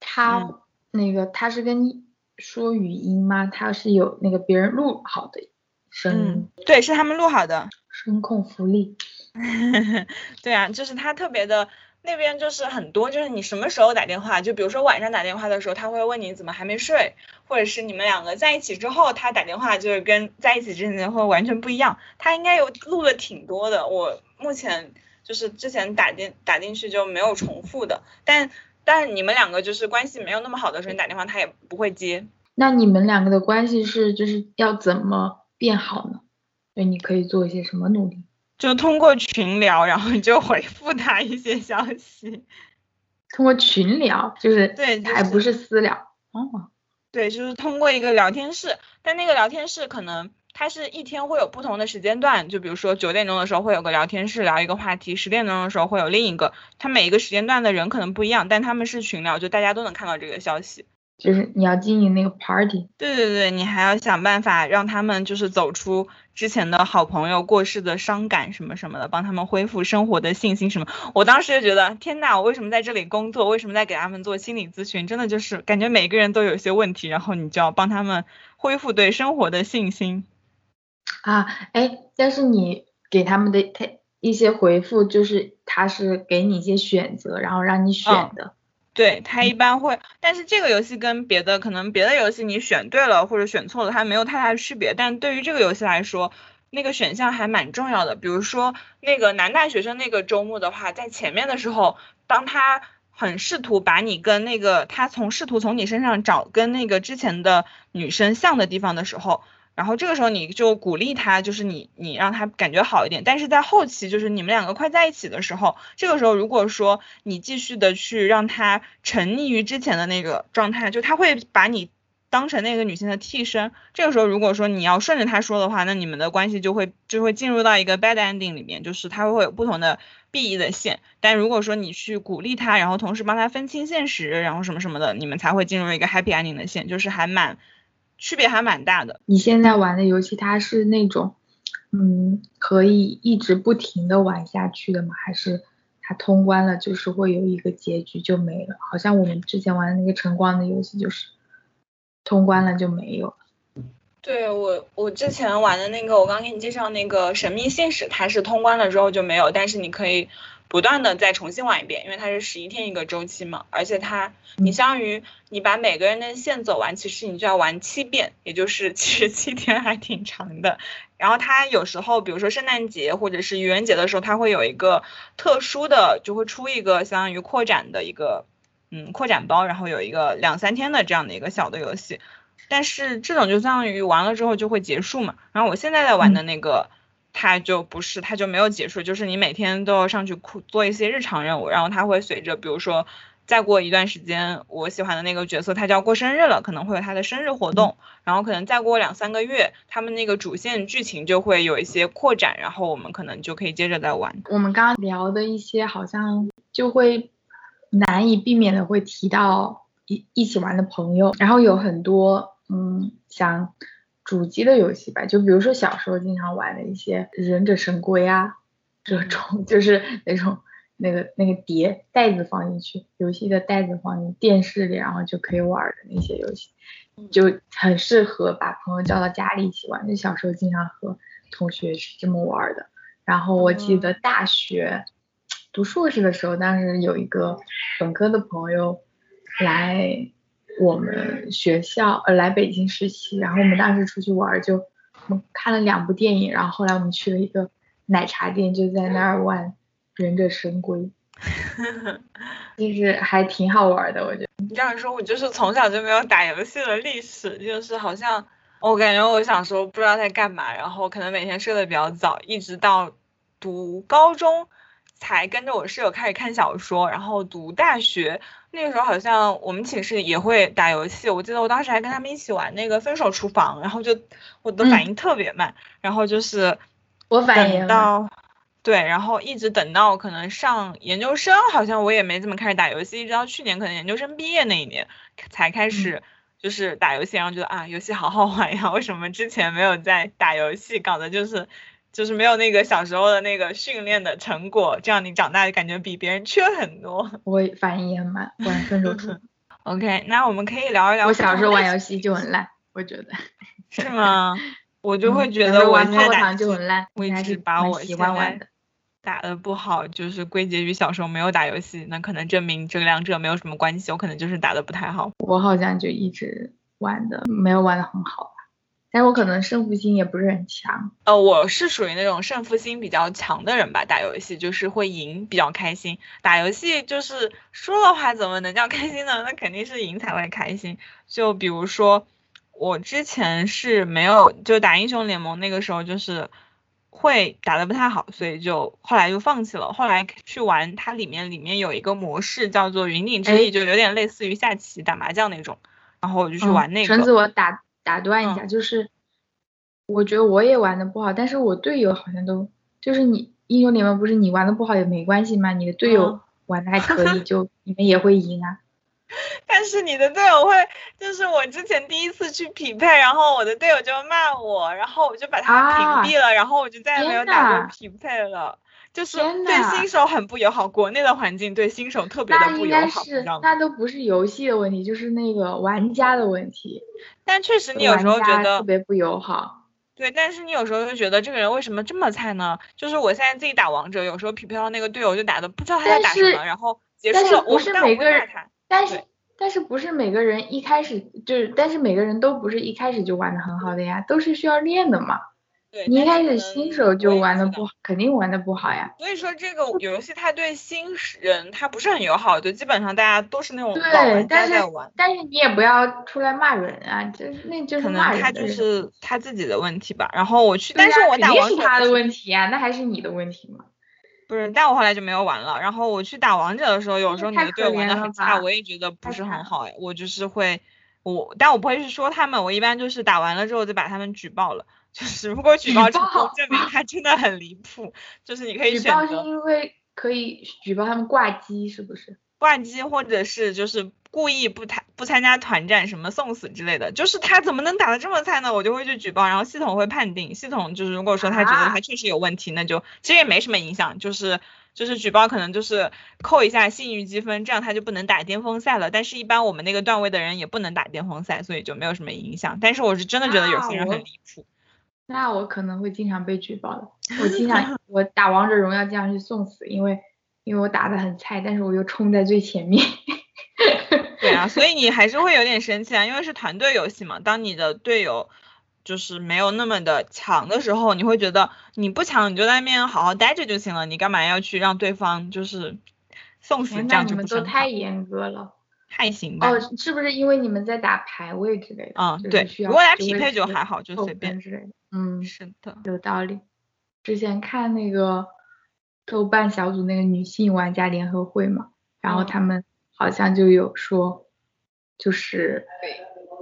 他。那个他是跟你说语音吗？他是有那个别人录好的声音，对，是他们录好的声控福利。(laughs) 对啊，就是他特别的那边就是很多，就是你什么时候打电话，就比如说晚上打电话的时候，他会问你怎么还没睡，或者是你们两个在一起之后，他打电话就是跟在一起之前会完全不一样。他应该有录了挺多的，我目前就是之前打进打进去就没有重复的，但。但你们两个就是关系没有那么好的时候，你打电话他也不会接。那你们两个的关系是就是要怎么变好呢？对，你可以做一些什么努力？就通过群聊，然后你就回复他一些消息。通过群聊，就是对，还不是私聊。哦，对，就是通过一个聊天室，但那个聊天室可能。它是一天会有不同的时间段，就比如说九点钟的时候会有个聊天室聊一个话题，十点钟的时候会有另一个，它每一个时间段的人可能不一样，但他们是群聊，就大家都能看到这个消息。就是你要经营那个 party。对对对，你还要想办法让他们就是走出之前的好朋友过世的伤感什么什么的，帮他们恢复生活的信心什么。我当时就觉得，天呐，我为什么在这里工作？为什么在给他们做心理咨询？真的就是感觉每个人都有一些问题，然后你就要帮他们恢复对生活的信心。啊，哎，但是你给他们的他一些回复，就是他是给你一些选择，然后让你选的。对他一般会，但是这个游戏跟别的可能别的游戏你选对了或者选错了，它没有太大的区别。但对于这个游戏来说，那个选项还蛮重要的。比如说那个男大学生那个周末的话，在前面的时候，当他很试图把你跟那个他从试图从你身上找跟那个之前的女生像的地方的时候。然后这个时候你就鼓励他，就是你你让他感觉好一点。但是在后期，就是你们两个快在一起的时候，这个时候如果说你继续的去让他沉溺于之前的那个状态，就他会把你。当成那个女性的替身。这个时候如果说你要顺着他说的话，那你们的关系就会就会进入到一个 bad ending 里面，就是他会有不同的 B E 的线。但如果说你去鼓励他，然后同时帮他分清现实，然后什么什么的，你们才会进入一个 happy ending 的线，就是还蛮区别还蛮大的。你现在玩的游戏它是那种，嗯，可以一直不停的玩下去的吗？还是？它通关了，就是会有一个结局就没了，好像我们之前玩的那个晨光的游戏就是通关了就没有了。对我，我之前玩的那个，我刚给你介绍那个神秘信使，它是通关了之后就没有，但是你可以不断的再重新玩一遍，因为它是十一天一个周期嘛，而且它你相当于你把每个人的线走完，其实你就要玩七遍，也就是 (laughs) 七十七天，还挺长的。然后它有时候，比如说圣诞节或者是愚人节的时候，它会有一个特殊的，就会出一个相当于扩展的一个，嗯，扩展包，然后有一个两三天的这样的一个小的游戏。但是这种就相当于完了之后就会结束嘛。然后我现在在玩的那个，它就不是，它就没有结束，就是你每天都要上去做一些日常任务，然后它会随着，比如说。再过一段时间，我喜欢的那个角色他就要过生日了，可能会有他的生日活动，然后可能再过两三个月，他们那个主线剧情就会有一些扩展，然后我们可能就可以接着再玩。我们刚刚聊的一些好像就会难以避免的会提到一一起玩的朋友，然后有很多嗯像主机的游戏吧，就比如说小时候经常玩的一些忍者神龟啊这种，就是那种。那个那个碟袋子放进去，游戏的袋子放进电视里，然后就可以玩的那些游戏，就很适合把朋友叫到家里一起玩。就小时候经常和同学是这么玩的。然后我记得大学读硕士的时候，当时有一个本科的朋友来我们学校，呃，来北京实习，然后我们当时出去玩，就我们看了两部电影，然后后来我们去了一个奶茶店，就在那儿玩。忍者神龟，(laughs) 就是还挺好玩的，我觉得。你这样说，我就是从小就没有打游戏的历史，就是好像我感觉我小时候不知道在干嘛，然后可能每天睡得比较早，一直到读高中才跟着我室友开始看小说，然后读大学那个时候好像我们寝室也会打游戏，我记得我当时还跟他们一起玩那个分手厨房，然后就我的反应特别慢，然后就是我反应到。对，然后一直等到可能上研究生，好像我也没怎么开始打游戏，一直到去年可能研究生毕业那一年才开始就是打游戏，然后觉得啊，游戏好好玩呀，为什么之前没有在打游戏，搞得就是就是没有那个小时候的那个训练的成果，这样你长大就感觉比别人缺很多。我反应也很慢，玩分手厨。(laughs) OK，那我们可以聊一聊。我小时候玩游戏就很 (laughs) 烂，我觉得。是吗？我就会觉得玩泡泡糖就很烂，我一直把我喜欢玩的。(laughs) 打的不好，就是归结于小时候没有打游戏，那可能证明这两者没有什么关系，我可能就是打的不太好。我好像就一直玩的没有玩的很好吧，但我可能胜负心也不是很强。呃，我是属于那种胜负心比较强的人吧，打游戏就是会赢比较开心，打游戏就是输的话怎么能叫开心呢？那肯定是赢才会开心。就比如说我之前是没有就打英雄联盟那个时候就是。会打的不太好，所以就后来就放弃了。后来去玩它里面里面有一个模式叫做云顶之弈，就有点类似于下棋、打麻将那种。然后我就去玩那个。橙子，我打打断一下，就是我觉得我也玩的不好，但是我队友好像都就是你英雄联盟不是你玩的不好也没关系吗？你的队友玩的还可以，就你们也会赢啊。(laughs) 但是你的队友会，就是我之前第一次去匹配，然后我的队友就骂我，然后我就把他屏蔽了，然后我就再也没有打过匹配了。就是对新手很不友好，国内的环境对新手特别的不友好，是那都不是游戏的问题，就是那个玩家的问题。但确实你有时候觉得特别不友好。对，但是你有时候就觉得这个人为什么这么菜呢？就是我现在自己打王者，有时候匹配到那个队友就打的不知道他在打什么，然后结束了，我是每个人。但是但是不是每个人一开始就是，但是每个人都不是一开始就玩的很好的呀，都是需要练的嘛。对，你一开始新手就玩的不好，肯定玩的不好呀。所以说这个游戏它对新人它不是很友好，就基本上大家都是那种老玩家在玩。但是你也不要出来骂人啊，就是那就是骂人。可能他就是他自己的问题吧。然后我去，但是我打王者是他的问题啊，那还是你的问题吗？不是，但我后来就没有玩了。然后我去打王者的时候，有时候你的队友玩的很差，我也觉得不是很好哎。我就是会我但我不会去说他们，我一般就是打完了之后就把他们举报了。就是如果举报成功，证明他真的很离谱。就是你可以选择。举报是因为可以举报他们挂机，是不是？挂机或者是就是故意不参不参加团战，什么送死之类的。就是他怎么能打得这么菜呢？我就会去举报，然后系统会判定。系统就是如果说他觉得他确实有问题，那就其实也没什么影响，就是就是举报可能就是扣一下信誉积分，这样他就不能打巅峰赛了。但是，一般我们那个段位的人也不能打巅峰赛，所以就没有什么影响。但是我是真的觉得有些人很离谱。那我可能会经常被举报的。我经常 (laughs) 我打王者荣耀经常去送死，因为因为我打的很菜，但是我又冲在最前面。(laughs) 对啊，所以你还是会有点生气啊，因为是团队游戏嘛。当你的队友就是没有那么的强的时候，你会觉得你不强你就在那边好好待着就行了，你干嘛要去让对方就是送死？这样你们都太严格了。还行吧。哦，是不是因为你们在打排位之类的？嗯，对。如果打匹配就还好，就随便之类的。嗯，是的，有道理。之前看那个豆瓣小组那个女性玩家联合会嘛，然后他们好像就有说，就是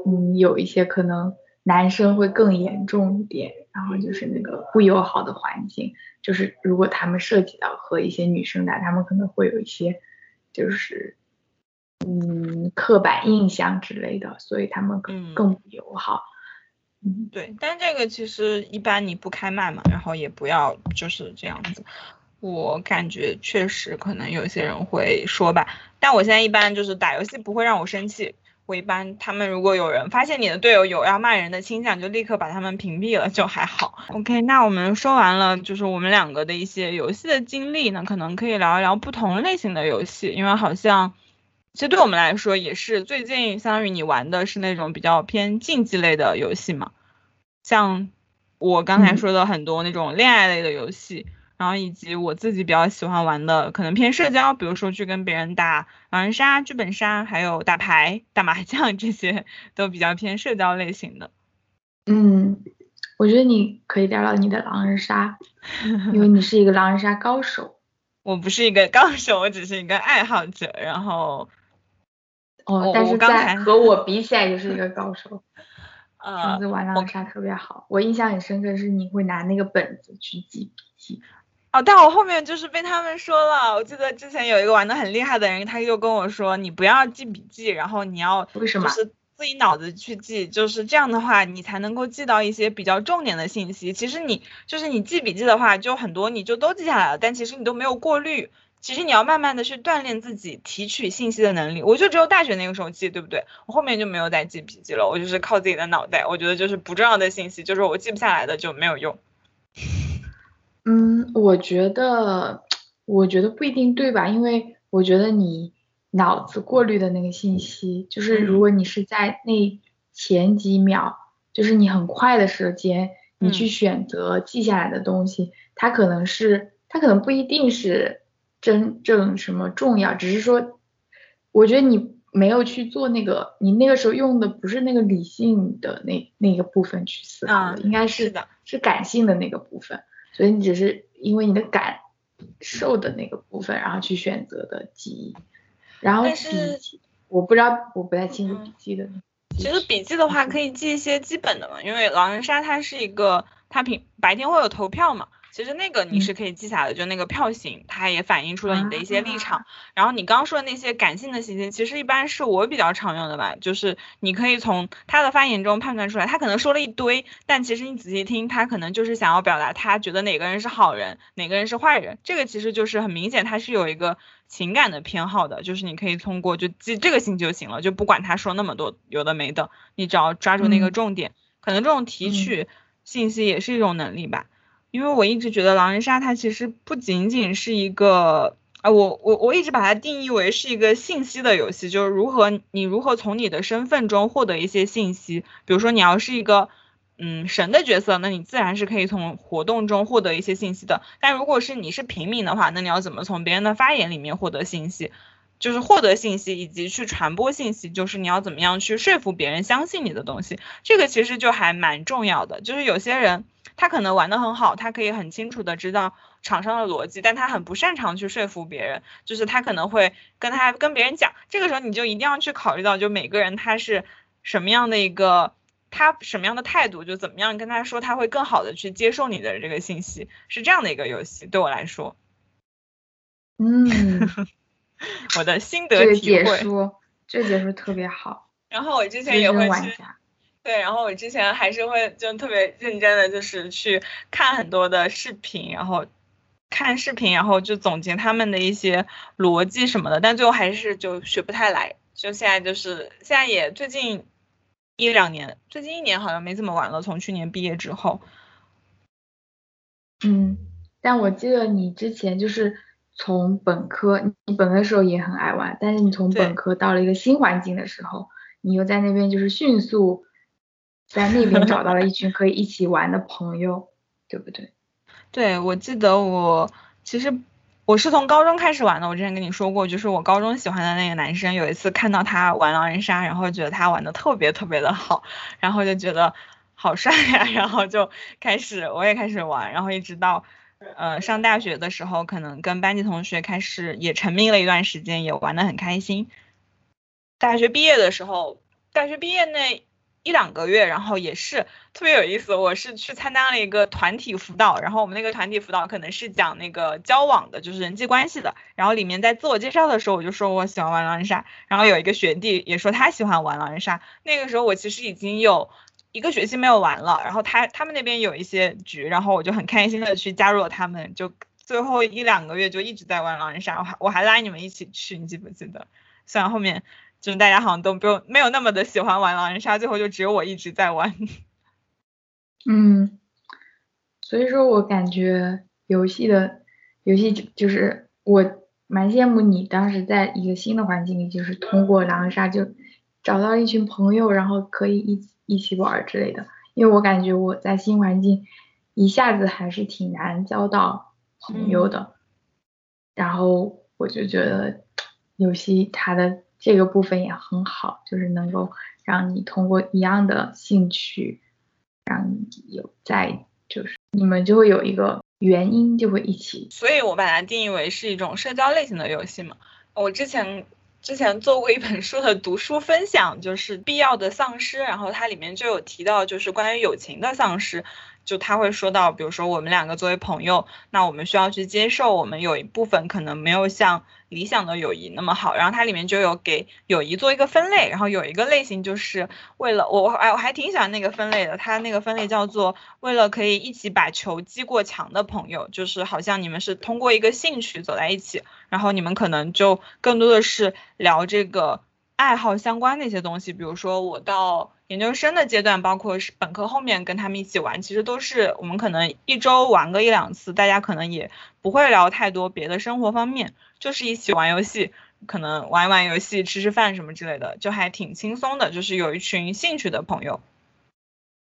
嗯，有一些可能男生会更严重一点，然后就是那个不友好的环境，就是如果他们涉及到和一些女生打，他们可能会有一些就是嗯刻板印象之类的，所以他们更更不友好。嗯，对，但这个其实一般你不开麦嘛，然后也不要就是这样子。我感觉确实可能有些人会说吧，但我现在一般就是打游戏不会让我生气。我一般他们如果有人发现你的队友有要骂人的倾向，就立刻把他们屏蔽了，就还好。OK，那我们说完了就是我们两个的一些游戏的经历呢，可能可以聊一聊不同类型的游戏，因为好像其实对我们来说也是最近相当于你玩的是那种比较偏竞技类的游戏嘛。像我刚才说的很多那种恋爱类的游戏，然后以及我自己比较喜欢玩的，可能偏社交，比如说去跟别人打狼人杀、剧本杀，还有打牌、打麻将 (laughs) 这些，都比较偏社交类型的。嗯，我觉得你可以聊聊你的狼人杀，因为你是一个狼人杀高手。(laughs) 我不是一个高手，我只是一个爱好者。然后，哦，但是在和我比起来，就是一个高手。(laughs) 上次玩狼人杀特别好，我印象很深刻是你会拿那个本子去记笔记。哦，但我后面就是被他们说了，我记得之前有一个玩的很厉害的人，他又跟我说你不要记笔记，然后你要为什么？就是自己脑子去记，就是这样的话你才能够记到一些比较重点的信息。其实你就是你记笔记的话，就很多你就都记下来了，但其实你都没有过滤。其实你要慢慢的去锻炼自己提取信息的能力。我就只有大学那个时候记，对不对？我后面就没有再记笔记了，我就是靠自己的脑袋。我觉得就是不重要的信息，就是我记不下来的就没有用。(laughs) 嗯，我觉得，我觉得不一定对吧？因为我觉得你脑子过滤的那个信息，就是如果你是在那前几秒，就是你很快的时间，你去选择记下来的东西，它可能是，它可能不一定是。真正什么重要？只是说，我觉得你没有去做那个，你那个时候用的不是那个理性的那那个部分去思考，应该是的，是感性的那个部分。所以你只是因为你的感受的那个部分，然后去选择的记忆。然后笔记，我不知道，我不太清楚笔记的。其实笔记的话，可以记一些基本的嘛，因为狼人杀它是一个，它平白天会有投票嘛。其实那个你是可以记下来的，就那个票型，它也反映出了你的一些立场。然后你刚刚说的那些感性的信息，其实一般是我比较常用的吧，就是你可以从他的发言中判断出来，他可能说了一堆，但其实你仔细听，他可能就是想要表达他觉得哪个人是好人，哪个人是坏人。这个其实就是很明显，他是有一个情感的偏好的，就是你可以通过就记这个信就行了，就不管他说那么多有的没的，你只要抓住那个重点。可能这种提取信息也是一种能力吧。因为我一直觉得狼人杀它其实不仅仅是一个啊，我我我一直把它定义为是一个信息的游戏，就是如何你如何从你的身份中获得一些信息。比如说你要是一个嗯神的角色，那你自然是可以从活动中获得一些信息的。但如果是你是平民的话，那你要怎么从别人的发言里面获得信息？就是获得信息以及去传播信息，就是你要怎么样去说服别人相信你的东西，这个其实就还蛮重要的。就是有些人。他可能玩的很好，他可以很清楚的知道场上的逻辑，但他很不擅长去说服别人，就是他可能会跟他跟别人讲，这个时候你就一定要去考虑到，就每个人他是什么样的一个他什么样的态度，就怎么样跟他说，他会更好的去接受你的这个信息，是这样的一个游戏，对我来说。嗯，(laughs) (laughs) 我的心得体会。这解说，这个解说特别好，然后我之前也会去。对，然后我之前还是会就特别认真的，就是去看很多的视频，然后看视频，然后就总结他们的一些逻辑什么的，但最后还是就学不太来。就现在就是现在也最近一两年，最近一年好像没怎么玩了，从去年毕业之后。嗯，但我记得你之前就是从本科，你本科的时候也很爱玩，但是你从本科到了一个新环境的时候，你又在那边就是迅速在那边找到了一群可以一起玩的朋友，对不对？对，我记得我其实我是从高中开始玩的，我之前跟你说过，就是我高中喜欢的那个男生，有一次看到他玩狼人杀，然后觉得他玩的特别特别的好，然后就觉得好帅呀，(laughs) 然后就开始我也开始玩，然后一直到呃上大学的时候，可能跟班级同学开始也沉迷了一段时间，也玩的很开心。大学毕业的时候，大学毕业那一两个月，然后也是特别有意思。我是去参加了一个团体辅导，然后我们那个团体辅导可能是讲那个交往的，就是人际关系的。然后里面在自我介绍的时候，我就说我喜欢玩狼人杀，然后有一个学弟也说他喜欢玩狼人杀。那个时候我其实已经有一个学期没有玩了，然后他他们那边有一些局，然后我就很开心的去加入了他们，就最后一两个月就一直在玩狼人杀，我还我还拉你们一起去，你记不记得？虽然后面就是大家好像都不用没有那么的喜欢玩狼人杀，最后就只有我一直在玩。(laughs) 嗯，所以说我感觉游戏的游戏就就是我蛮羡慕你当时在一个新的环境里，就是通过狼人杀就找到一群朋友，然后可以一起一起玩之类的。因为我感觉我在新环境一下子还是挺难交到朋友的，然后我就觉得游戏它的这个部分也很好，就是能够让你通过一样的兴趣。让你有在就是你们就会有一个原因，就会一起。所以我把它定义为是一种社交类型的游戏嘛。我之前之前做过一本书的读书分享，就是必要的丧失，然后它里面就有提到，就是关于友情的丧失。就他会说到，比如说我们两个作为朋友，那我们需要去接受，我们有一部分可能没有像理想的友谊那么好。然后它里面就有给友谊做一个分类，然后有一个类型就是为了我，哎，我还挺喜欢那个分类的。它那个分类叫做为了可以一起把球击过墙的朋友，就是好像你们是通过一个兴趣走在一起，然后你们可能就更多的是聊这个爱好相关的一些东西，比如说我到。研究生的阶段，包括是本科后面跟他们一起玩，其实都是我们可能一周玩个一两次，大家可能也不会聊太多别的生活方面，就是一起玩游戏，可能玩一玩游戏，吃吃饭什么之类的，就还挺轻松的，就是有一群兴趣的朋友。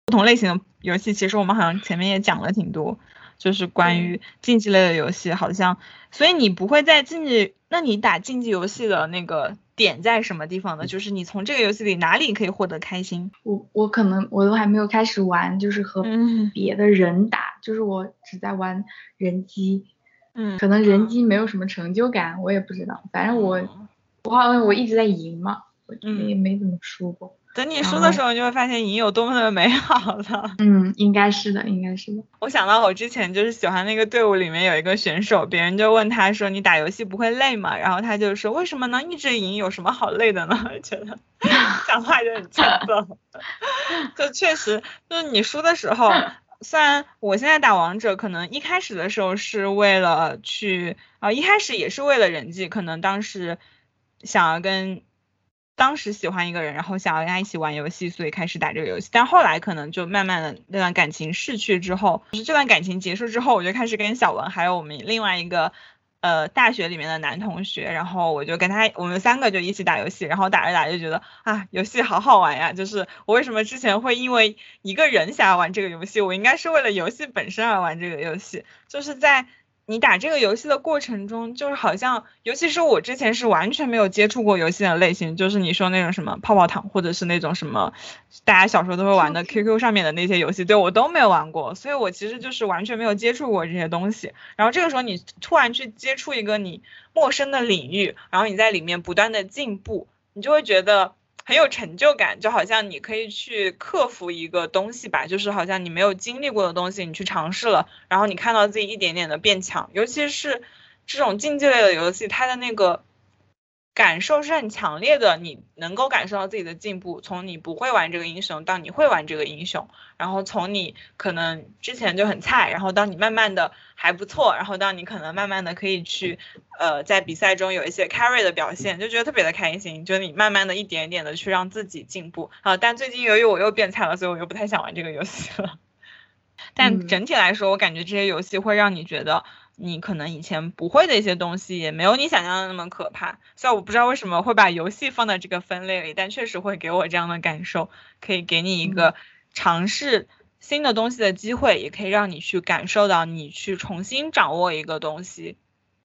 不同类型的游戏，其实我们好像前面也讲了挺多，就是关于竞技类的游戏，好像，所以你不会在竞技，那你打竞技游戏的那个。点在什么地方呢？就是你从这个游戏里哪里可以获得开心？我我可能我都还没有开始玩，就是和别的人打，就是我只在玩人机，嗯，可能人机没有什么成就感，我也不知道，反正我我好像我一直在赢嘛，我也没怎么输过。等你输的时候，你就会发现赢有多么的美好了。嗯，应该是的，应该是的。我想到我之前就是喜欢那个队伍里面有一个选手，别人就问他说：“你打游戏不会累吗？”然后他就说：“为什么呢？一直赢有什么好累的呢？” (laughs) 觉得 (laughs) 讲话就很欠揍。(laughs) 就确实，就是你输的时候，虽然我现在打王者，可能一开始的时候是为了去啊，一开始也是为了人际，可能当时想要跟。当时喜欢一个人，然后想要跟他一起玩游戏，所以开始打这个游戏。但后来可能就慢慢的那段感情逝去之后，就是这段感情结束之后，我就开始跟小文还有我们另外一个呃大学里面的男同学，然后我就跟他我们三个就一起打游戏，然后打着打着就觉得啊游戏好好玩呀！就是我为什么之前会因为一个人想要玩这个游戏，我应该是为了游戏本身而玩这个游戏，就是在。你打这个游戏的过程中，就是好像，尤其是我之前是完全没有接触过游戏的类型，就是你说那种什么泡泡糖，或者是那种什么大家小时候都会玩的 QQ 上面的那些游戏，对我都没有玩过，所以我其实就是完全没有接触过这些东西。然后这个时候你突然去接触一个你陌生的领域，然后你在里面不断的进步，你就会觉得很有成就感，就好像你可以去克服一个东西吧，就是好像你没有经历过的东西，你去尝试了，然后你看到自己一点点的变强，尤其是这种竞技类的游戏，它的那个。感受是很强烈的，你能够感受到自己的进步，从你不会玩这个英雄到你会玩这个英雄，然后从你可能之前就很菜，然后到你慢慢的还不错，然后到你可能慢慢的可以去，呃，在比赛中有一些 carry 的表现，就觉得特别的开心，就你慢慢的一点一点的去让自己进步啊。但最近由于我又变菜了，所以我又不太想玩这个游戏了。(laughs) 但整体来说，我感觉这些游戏会让你觉得。你可能以前不会的一些东西，也没有你想象的那么可怕。虽然我不知道为什么会把游戏放在这个分类里，但确实会给我这样的感受，可以给你一个尝试新的东西的机会，也可以让你去感受到你去重新掌握一个东西，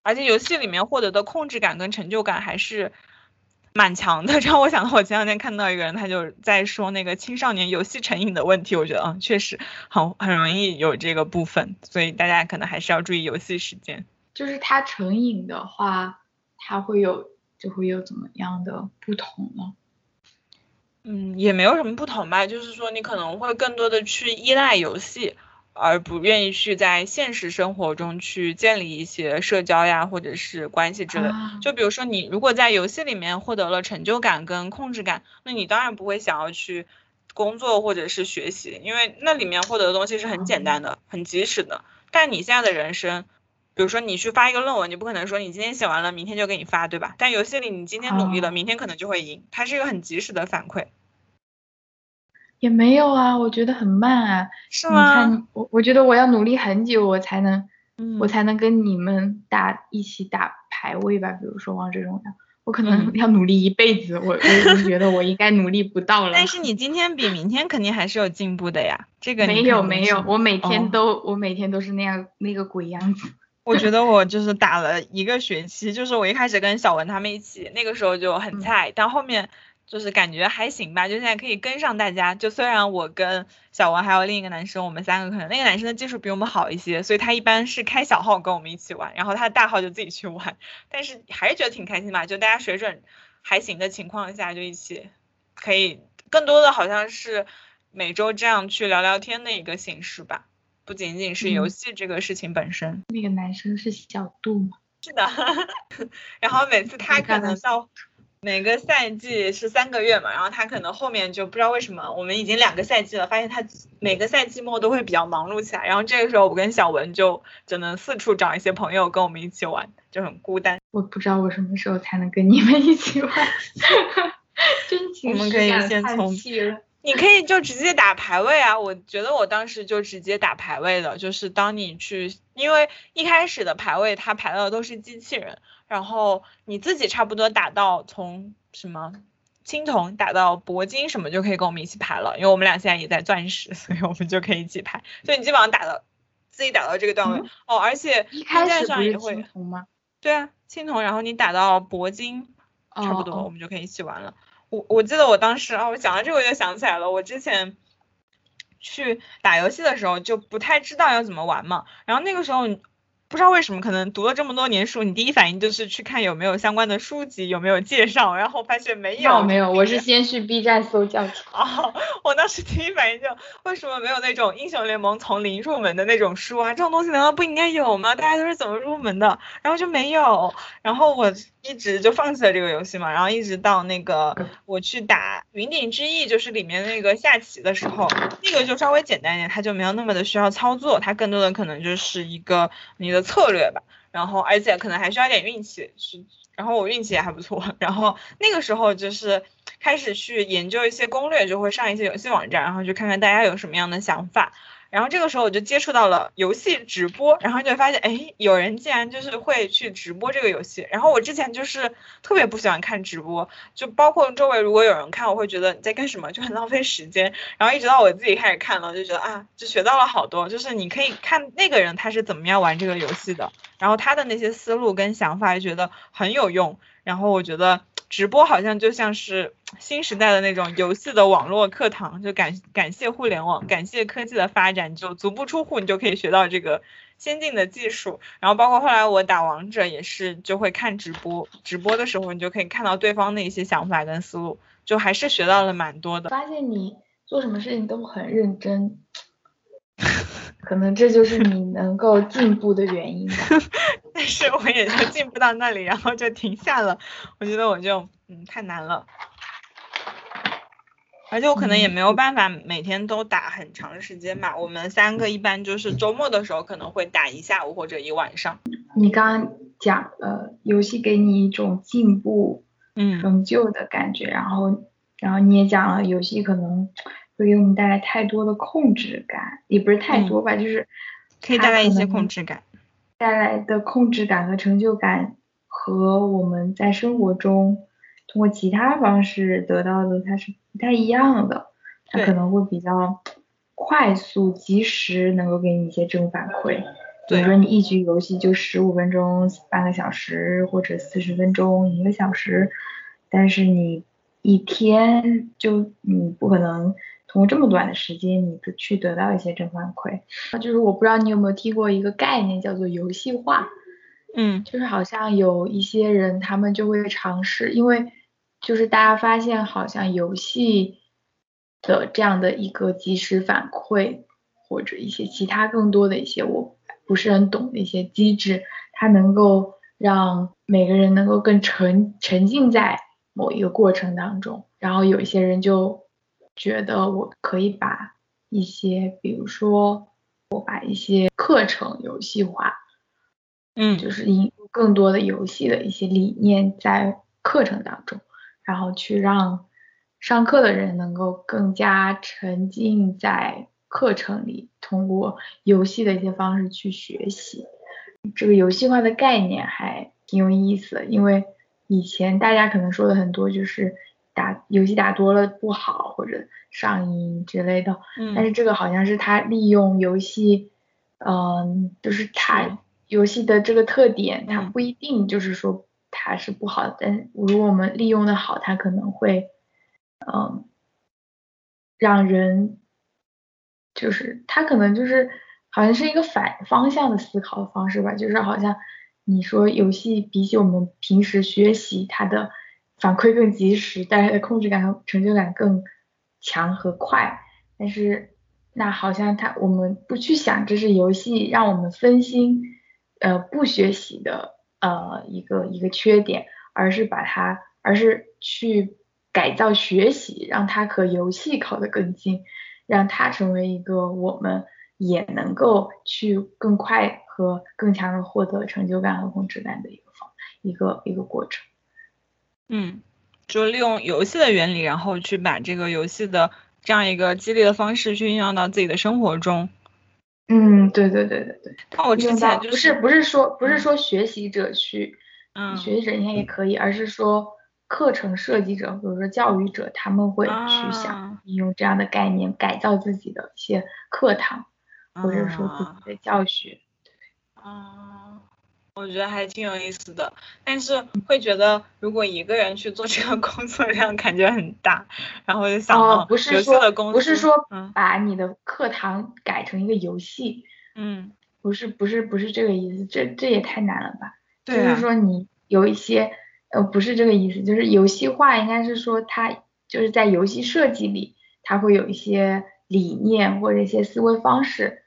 而且游戏里面获得的控制感跟成就感还是。蛮强的，(laughs) 让我想到我前两天看到一个人，他就在说那个青少年游戏成瘾的问题。我觉得，嗯，确实很很容易有这个部分，所以大家可能还是要注意游戏时间。就是他成瘾的话，他会有就会有怎么样的不同呢？嗯，也没有什么不同吧，就是说你可能会更多的去依赖游戏。而不愿意去在现实生活中去建立一些社交呀，或者是关系之类。就比如说，你如果在游戏里面获得了成就感跟控制感，那你当然不会想要去工作或者是学习，因为那里面获得的东西是很简单的、很及时的。但你现在的人生，比如说你去发一个论文，你不可能说你今天写完了，明天就给你发，对吧？但游戏里你今天努力了，明天可能就会赢，它是一个很及时的反馈。也没有啊，我觉得很慢啊。是吗？你看我，我觉得我要努力很久，我才能，我才能跟你们打一起打排位吧。比如说王者荣耀，我可能要努力一辈子。我我觉得我应该努力不到了。但是你今天比明天肯定还是有进步的呀。这个没有没有，我每天都我每天都是那样那个鬼样子。我觉得我就是打了一个学期，就是我一开始跟小文他们一起，那个时候就很菜，但后面。就是感觉还行吧，就现在可以跟上大家。就虽然我跟小王还有另一个男生，我们三个可能那个男生的技术比我们好一些，所以他一般是开小号跟我们一起玩，然后他的大号就自己去玩。但是还是觉得挺开心吧，就大家水准还行的情况下，就一起可以更多的好像是每周这样去聊聊天的一个形式吧，不仅仅是游戏这个事情本身。那个男生是小杜吗？是的，(laughs) 然后每次他可能到。每个赛季是三个月嘛，然后他可能后面就不知道为什么，我们已经两个赛季了，发现他每个赛季末都会比较忙碌起来，然后这个时候我跟小文就只能四处找一些朋友跟我们一起玩，就很孤单。我不知道我什么时候才能跟你们一起玩，(laughs) 真情我们可以先从。你可以就直接打排位啊！我觉得我当时就直接打排位的，就是当你去，因为一开始的排位他排到的都是机器人，然后你自己差不多打到从什么青铜打到铂金什么就可以跟我们一起排了，因为我们俩现在也在钻石，(laughs) 所以我们就可以一起排。所以你基本上打到自己打到这个段位哦，而且一开始上也会青铜吗？对啊，青铜，然后你打到铂金，差不多我们就可以一起玩了。我我记得我当时啊，我讲到这个我就想起来了，我之前去打游戏的时候就不太知道要怎么玩嘛，然后那个时候。不知道为什么，可能读了这么多年书，你第一反应就是去看有没有相关的书籍，有没有介绍，然后发现没有。没有，我是先去 B 站搜教程。哦，我当时第一反应就为什么没有那种英雄联盟从零入门的那种书啊？这种东西难道不应该有吗？大家都是怎么入门的？然后就没有，然后我一直就放弃了这个游戏嘛。然后一直到那个我去打云顶之弈，就是里面那个下棋的时候，那个就稍微简单一点，它就没有那么的需要操作，它更多的可能就是一个你的。的策略吧，然后而且可能还需要点运气，是，然后我运气也还不错，(laughs) 然后那个时候就是开始去研究一些攻略，就会上一些游戏网站，然后去看看大家有什么样的想法。然后这个时候我就接触到了游戏直播，然后就发现，哎，有人竟然就是会去直播这个游戏。然后我之前就是特别不喜欢看直播，就包括周围如果有人看，我会觉得你在干什么，就很浪费时间。然后一直到我自己开始看了，就觉得啊，就学到了好多。就是你可以看那个人他是怎么样玩这个游戏的，然后他的那些思路跟想法，觉得很有用。然后我觉得。直播好像就像是新时代的那种游戏的网络课堂，就感感谢互联网，感谢科技的发展，就足不出户你就可以学到这个先进的技术。然后包括后来我打王者也是，就会看直播，直播的时候你就可以看到对方的一些想法跟思路，就还是学到了蛮多的。发现你做什么事情都很认真，(laughs) 可能这就是你能够进步的原因吧。(laughs) 但是我也就进不到那里，然后就停下了。我觉得我就嗯太难了。而且我可能也没有办法每天都打很长时间吧。我们三个一般就是周末的时候可能会打一下午或者一晚上。你刚刚讲了游戏给你一种进步、嗯成就的感觉，然后，然后你也讲了游戏可能会给我们带来太多的控制感，也不是太多吧，就是可以带来一些控制感。带来的控制感和成就感和我们在生活中通过其他方式得到的它是不太一样的，它可能会比较快速、及时，能够给你一些正反馈。比如说你一局游戏就十五分钟、半个小时或者四十分钟、一个小时，但是你一天就你不可能通过这么短的时间你去得到一些正反馈。那就是我不知道你有没有听过一个概念叫做游戏化，嗯，就是好像有一些人他们就会尝试，因为就是大家发现好像游戏的这样的一个及时反馈或者一些其他更多的一些我。不是很懂的一些机制，它能够让每个人能够更沉沉浸在某一个过程当中。然后有一些人就觉得我可以把一些，比如说我把一些课程游戏化，嗯，就是引入更多的游戏的一些理念在课程当中，然后去让上课的人能够更加沉浸在。课程里通过游戏的一些方式去学习，这个游戏化的概念还挺有意思的。因为以前大家可能说的很多就是打游戏打多了不好或者上瘾之类的，但是这个好像是他利用游戏，嗯，就是他游戏的这个特点，它不一定就是说它是不好的，但如果我们利用的好，它可能会，嗯，让人。就是他可能就是好像是一个反方向的思考方式吧，就是好像你说游戏比起我们平时学习，它的反馈更及时，带来的控制感和成就感更强和快。但是那好像他我们不去想这是游戏让我们分心，呃不学习的呃一个一个缺点，而是把它而是去改造学习，让它和游戏靠得更近。让它成为一个我们也能够去更快和更强的获得成就感和控制感的一个方一个一个过程。嗯，就利用游戏的原理，然后去把这个游戏的这样一个激励的方式去运用到自己的生活中。嗯，对对对对对。那我之前不是不是说不是说学习者去，嗯，学习者应该也可以，而是说。课程设计者或者说教育者，他们会去想用这样的概念改造自己的一些课堂，或者说自己的教学。啊，我觉得还挺有意思的，但是会觉得如果一个人去做这个工作 (laughs) 量感觉很大，然后就想到不是说不是说把你的课堂改成一个游戏，嗯，不是不是不是这个意思，这这也太难了吧？就是说你有一些。呃，不是这个意思，就是游戏化应该是说它就是在游戏设计里，它会有一些理念或者一些思维方式。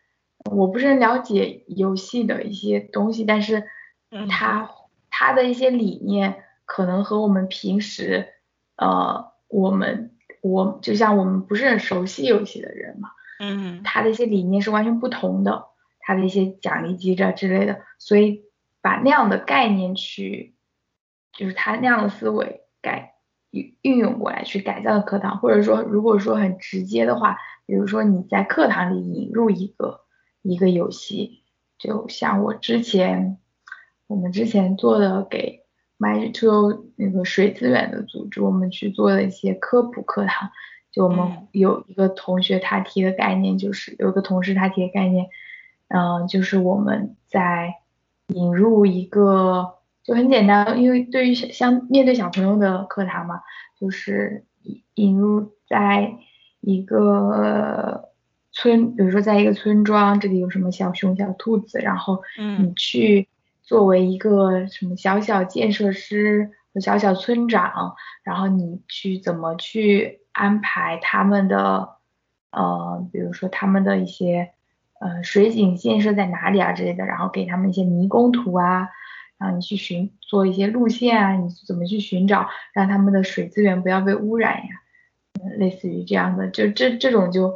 我不是很了解游戏的一些东西，但是它它的一些理念可能和我们平时呃，我们我就像我们不是很熟悉游戏的人嘛，嗯，他的一些理念是完全不同的，他的一些奖励机制之类的，所以把那样的概念去。就是他那样的思维改运运用过来去改造课堂，或者说如果说很直接的话，比如说你在课堂里引入一个一个游戏，就像我之前我们之前做的给 MyTo 那个水资源的组织，我们去做了一些科普课堂，就我们有一个同学他提的概念，就是有个同事他提的概念，嗯，就是我们在引入一个。就很简单，因为对于相面对小朋友的课堂嘛，就是引引入在一个村，比如说在一个村庄，这里有什么小熊、小兔子，然后你去作为一个什么小小建设师和小小村长，然后你去怎么去安排他们的，呃，比如说他们的一些，呃，水井建设在哪里啊之类的，然后给他们一些迷宫图啊，然后你去寻做一些路线啊，你怎么去寻找，让他们的水资源不要被污染呀，类似于这样的，就这这种就。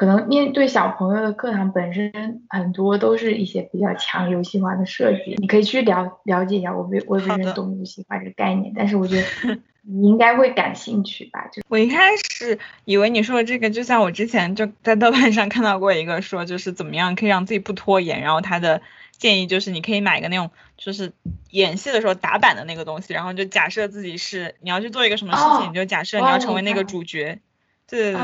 可能面对小朋友的课堂本身很多都是一些比较强游戏化的设计，你可以去了了解一下。我不我不是很懂游戏化这个概念，但是我觉得你应该会感兴趣吧？就我一开始以为你说的这个，就像我之前就在豆瓣上看到过一个说，就是怎么样可以让自己不拖延，然后他的建议就是你可以买一个那种就是演戏的时候打板的那个东西，然后就假设自己是你要去做一个什么事情，你就假设你要成为那个主角。对对对，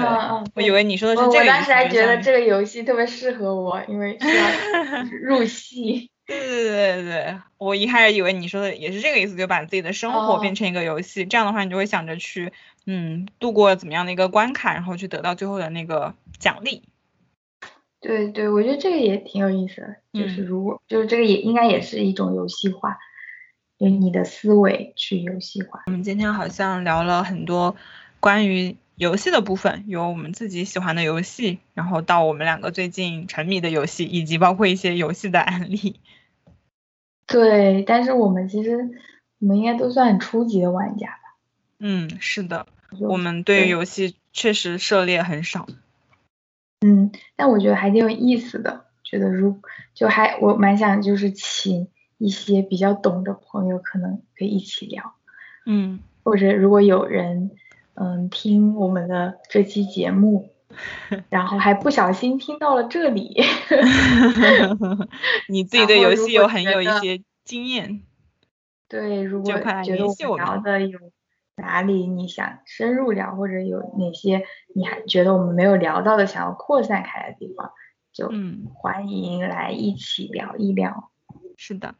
我以为你说的是这个。我当时还觉得这个游戏特别适合我，因为需要 (laughs) 入戏。对对对对对，我一开始以为你说的也是这个意思，就把自己的生活变成一个游戏，这样的话你就会想着去，嗯，度过怎么样的一个关卡，然后去得到最后的那个奖励。对对，我觉得这个也挺有意思的，就是如果就是这个也应该也是一种游戏化，用你的思维去游戏化。我们今天好像聊了很多关于。游戏的部分有我们自己喜欢的游戏，然后到我们两个最近沉迷的游戏，以及包括一些游戏的案例。(laughs) 对，但是我们其实我们应该都算很初级的玩家吧？嗯，是的，我们对于游戏确实涉猎很少。嗯，但我觉得还挺有意思的，觉得如就还我蛮想就是请一些比较懂的朋友，可能可以一起聊。嗯，或者如果有人。嗯，听我们的这期节目，(laughs) 然后还不小心听到了这里。(laughs) (laughs) 你自己对游戏有很有一些经验。对，如果觉得我们聊的有哪里你想深入聊，或者有哪些你还觉得我们没有聊到的，想要扩散开的地方，就欢迎来一起聊一聊。是的，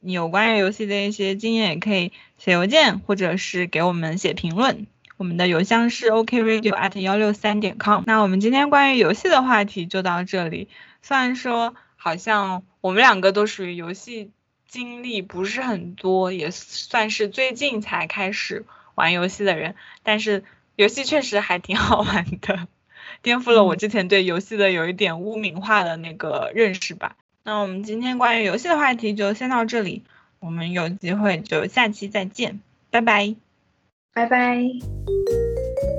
有关于游戏的一些经验，也可以写邮件，或者是给我们写评论。我们的邮箱是 okradio at 幺六三点 com。那我们今天关于游戏的话题就到这里。虽然说好像我们两个都属于游戏经历不是很多，也算是最近才开始玩游戏的人，但是游戏确实还挺好玩的，颠覆了我之前对游戏的有一点污名化的那个认识吧。那我们今天关于游戏的话题就先到这里，我们有机会就下期再见，拜拜。拜拜。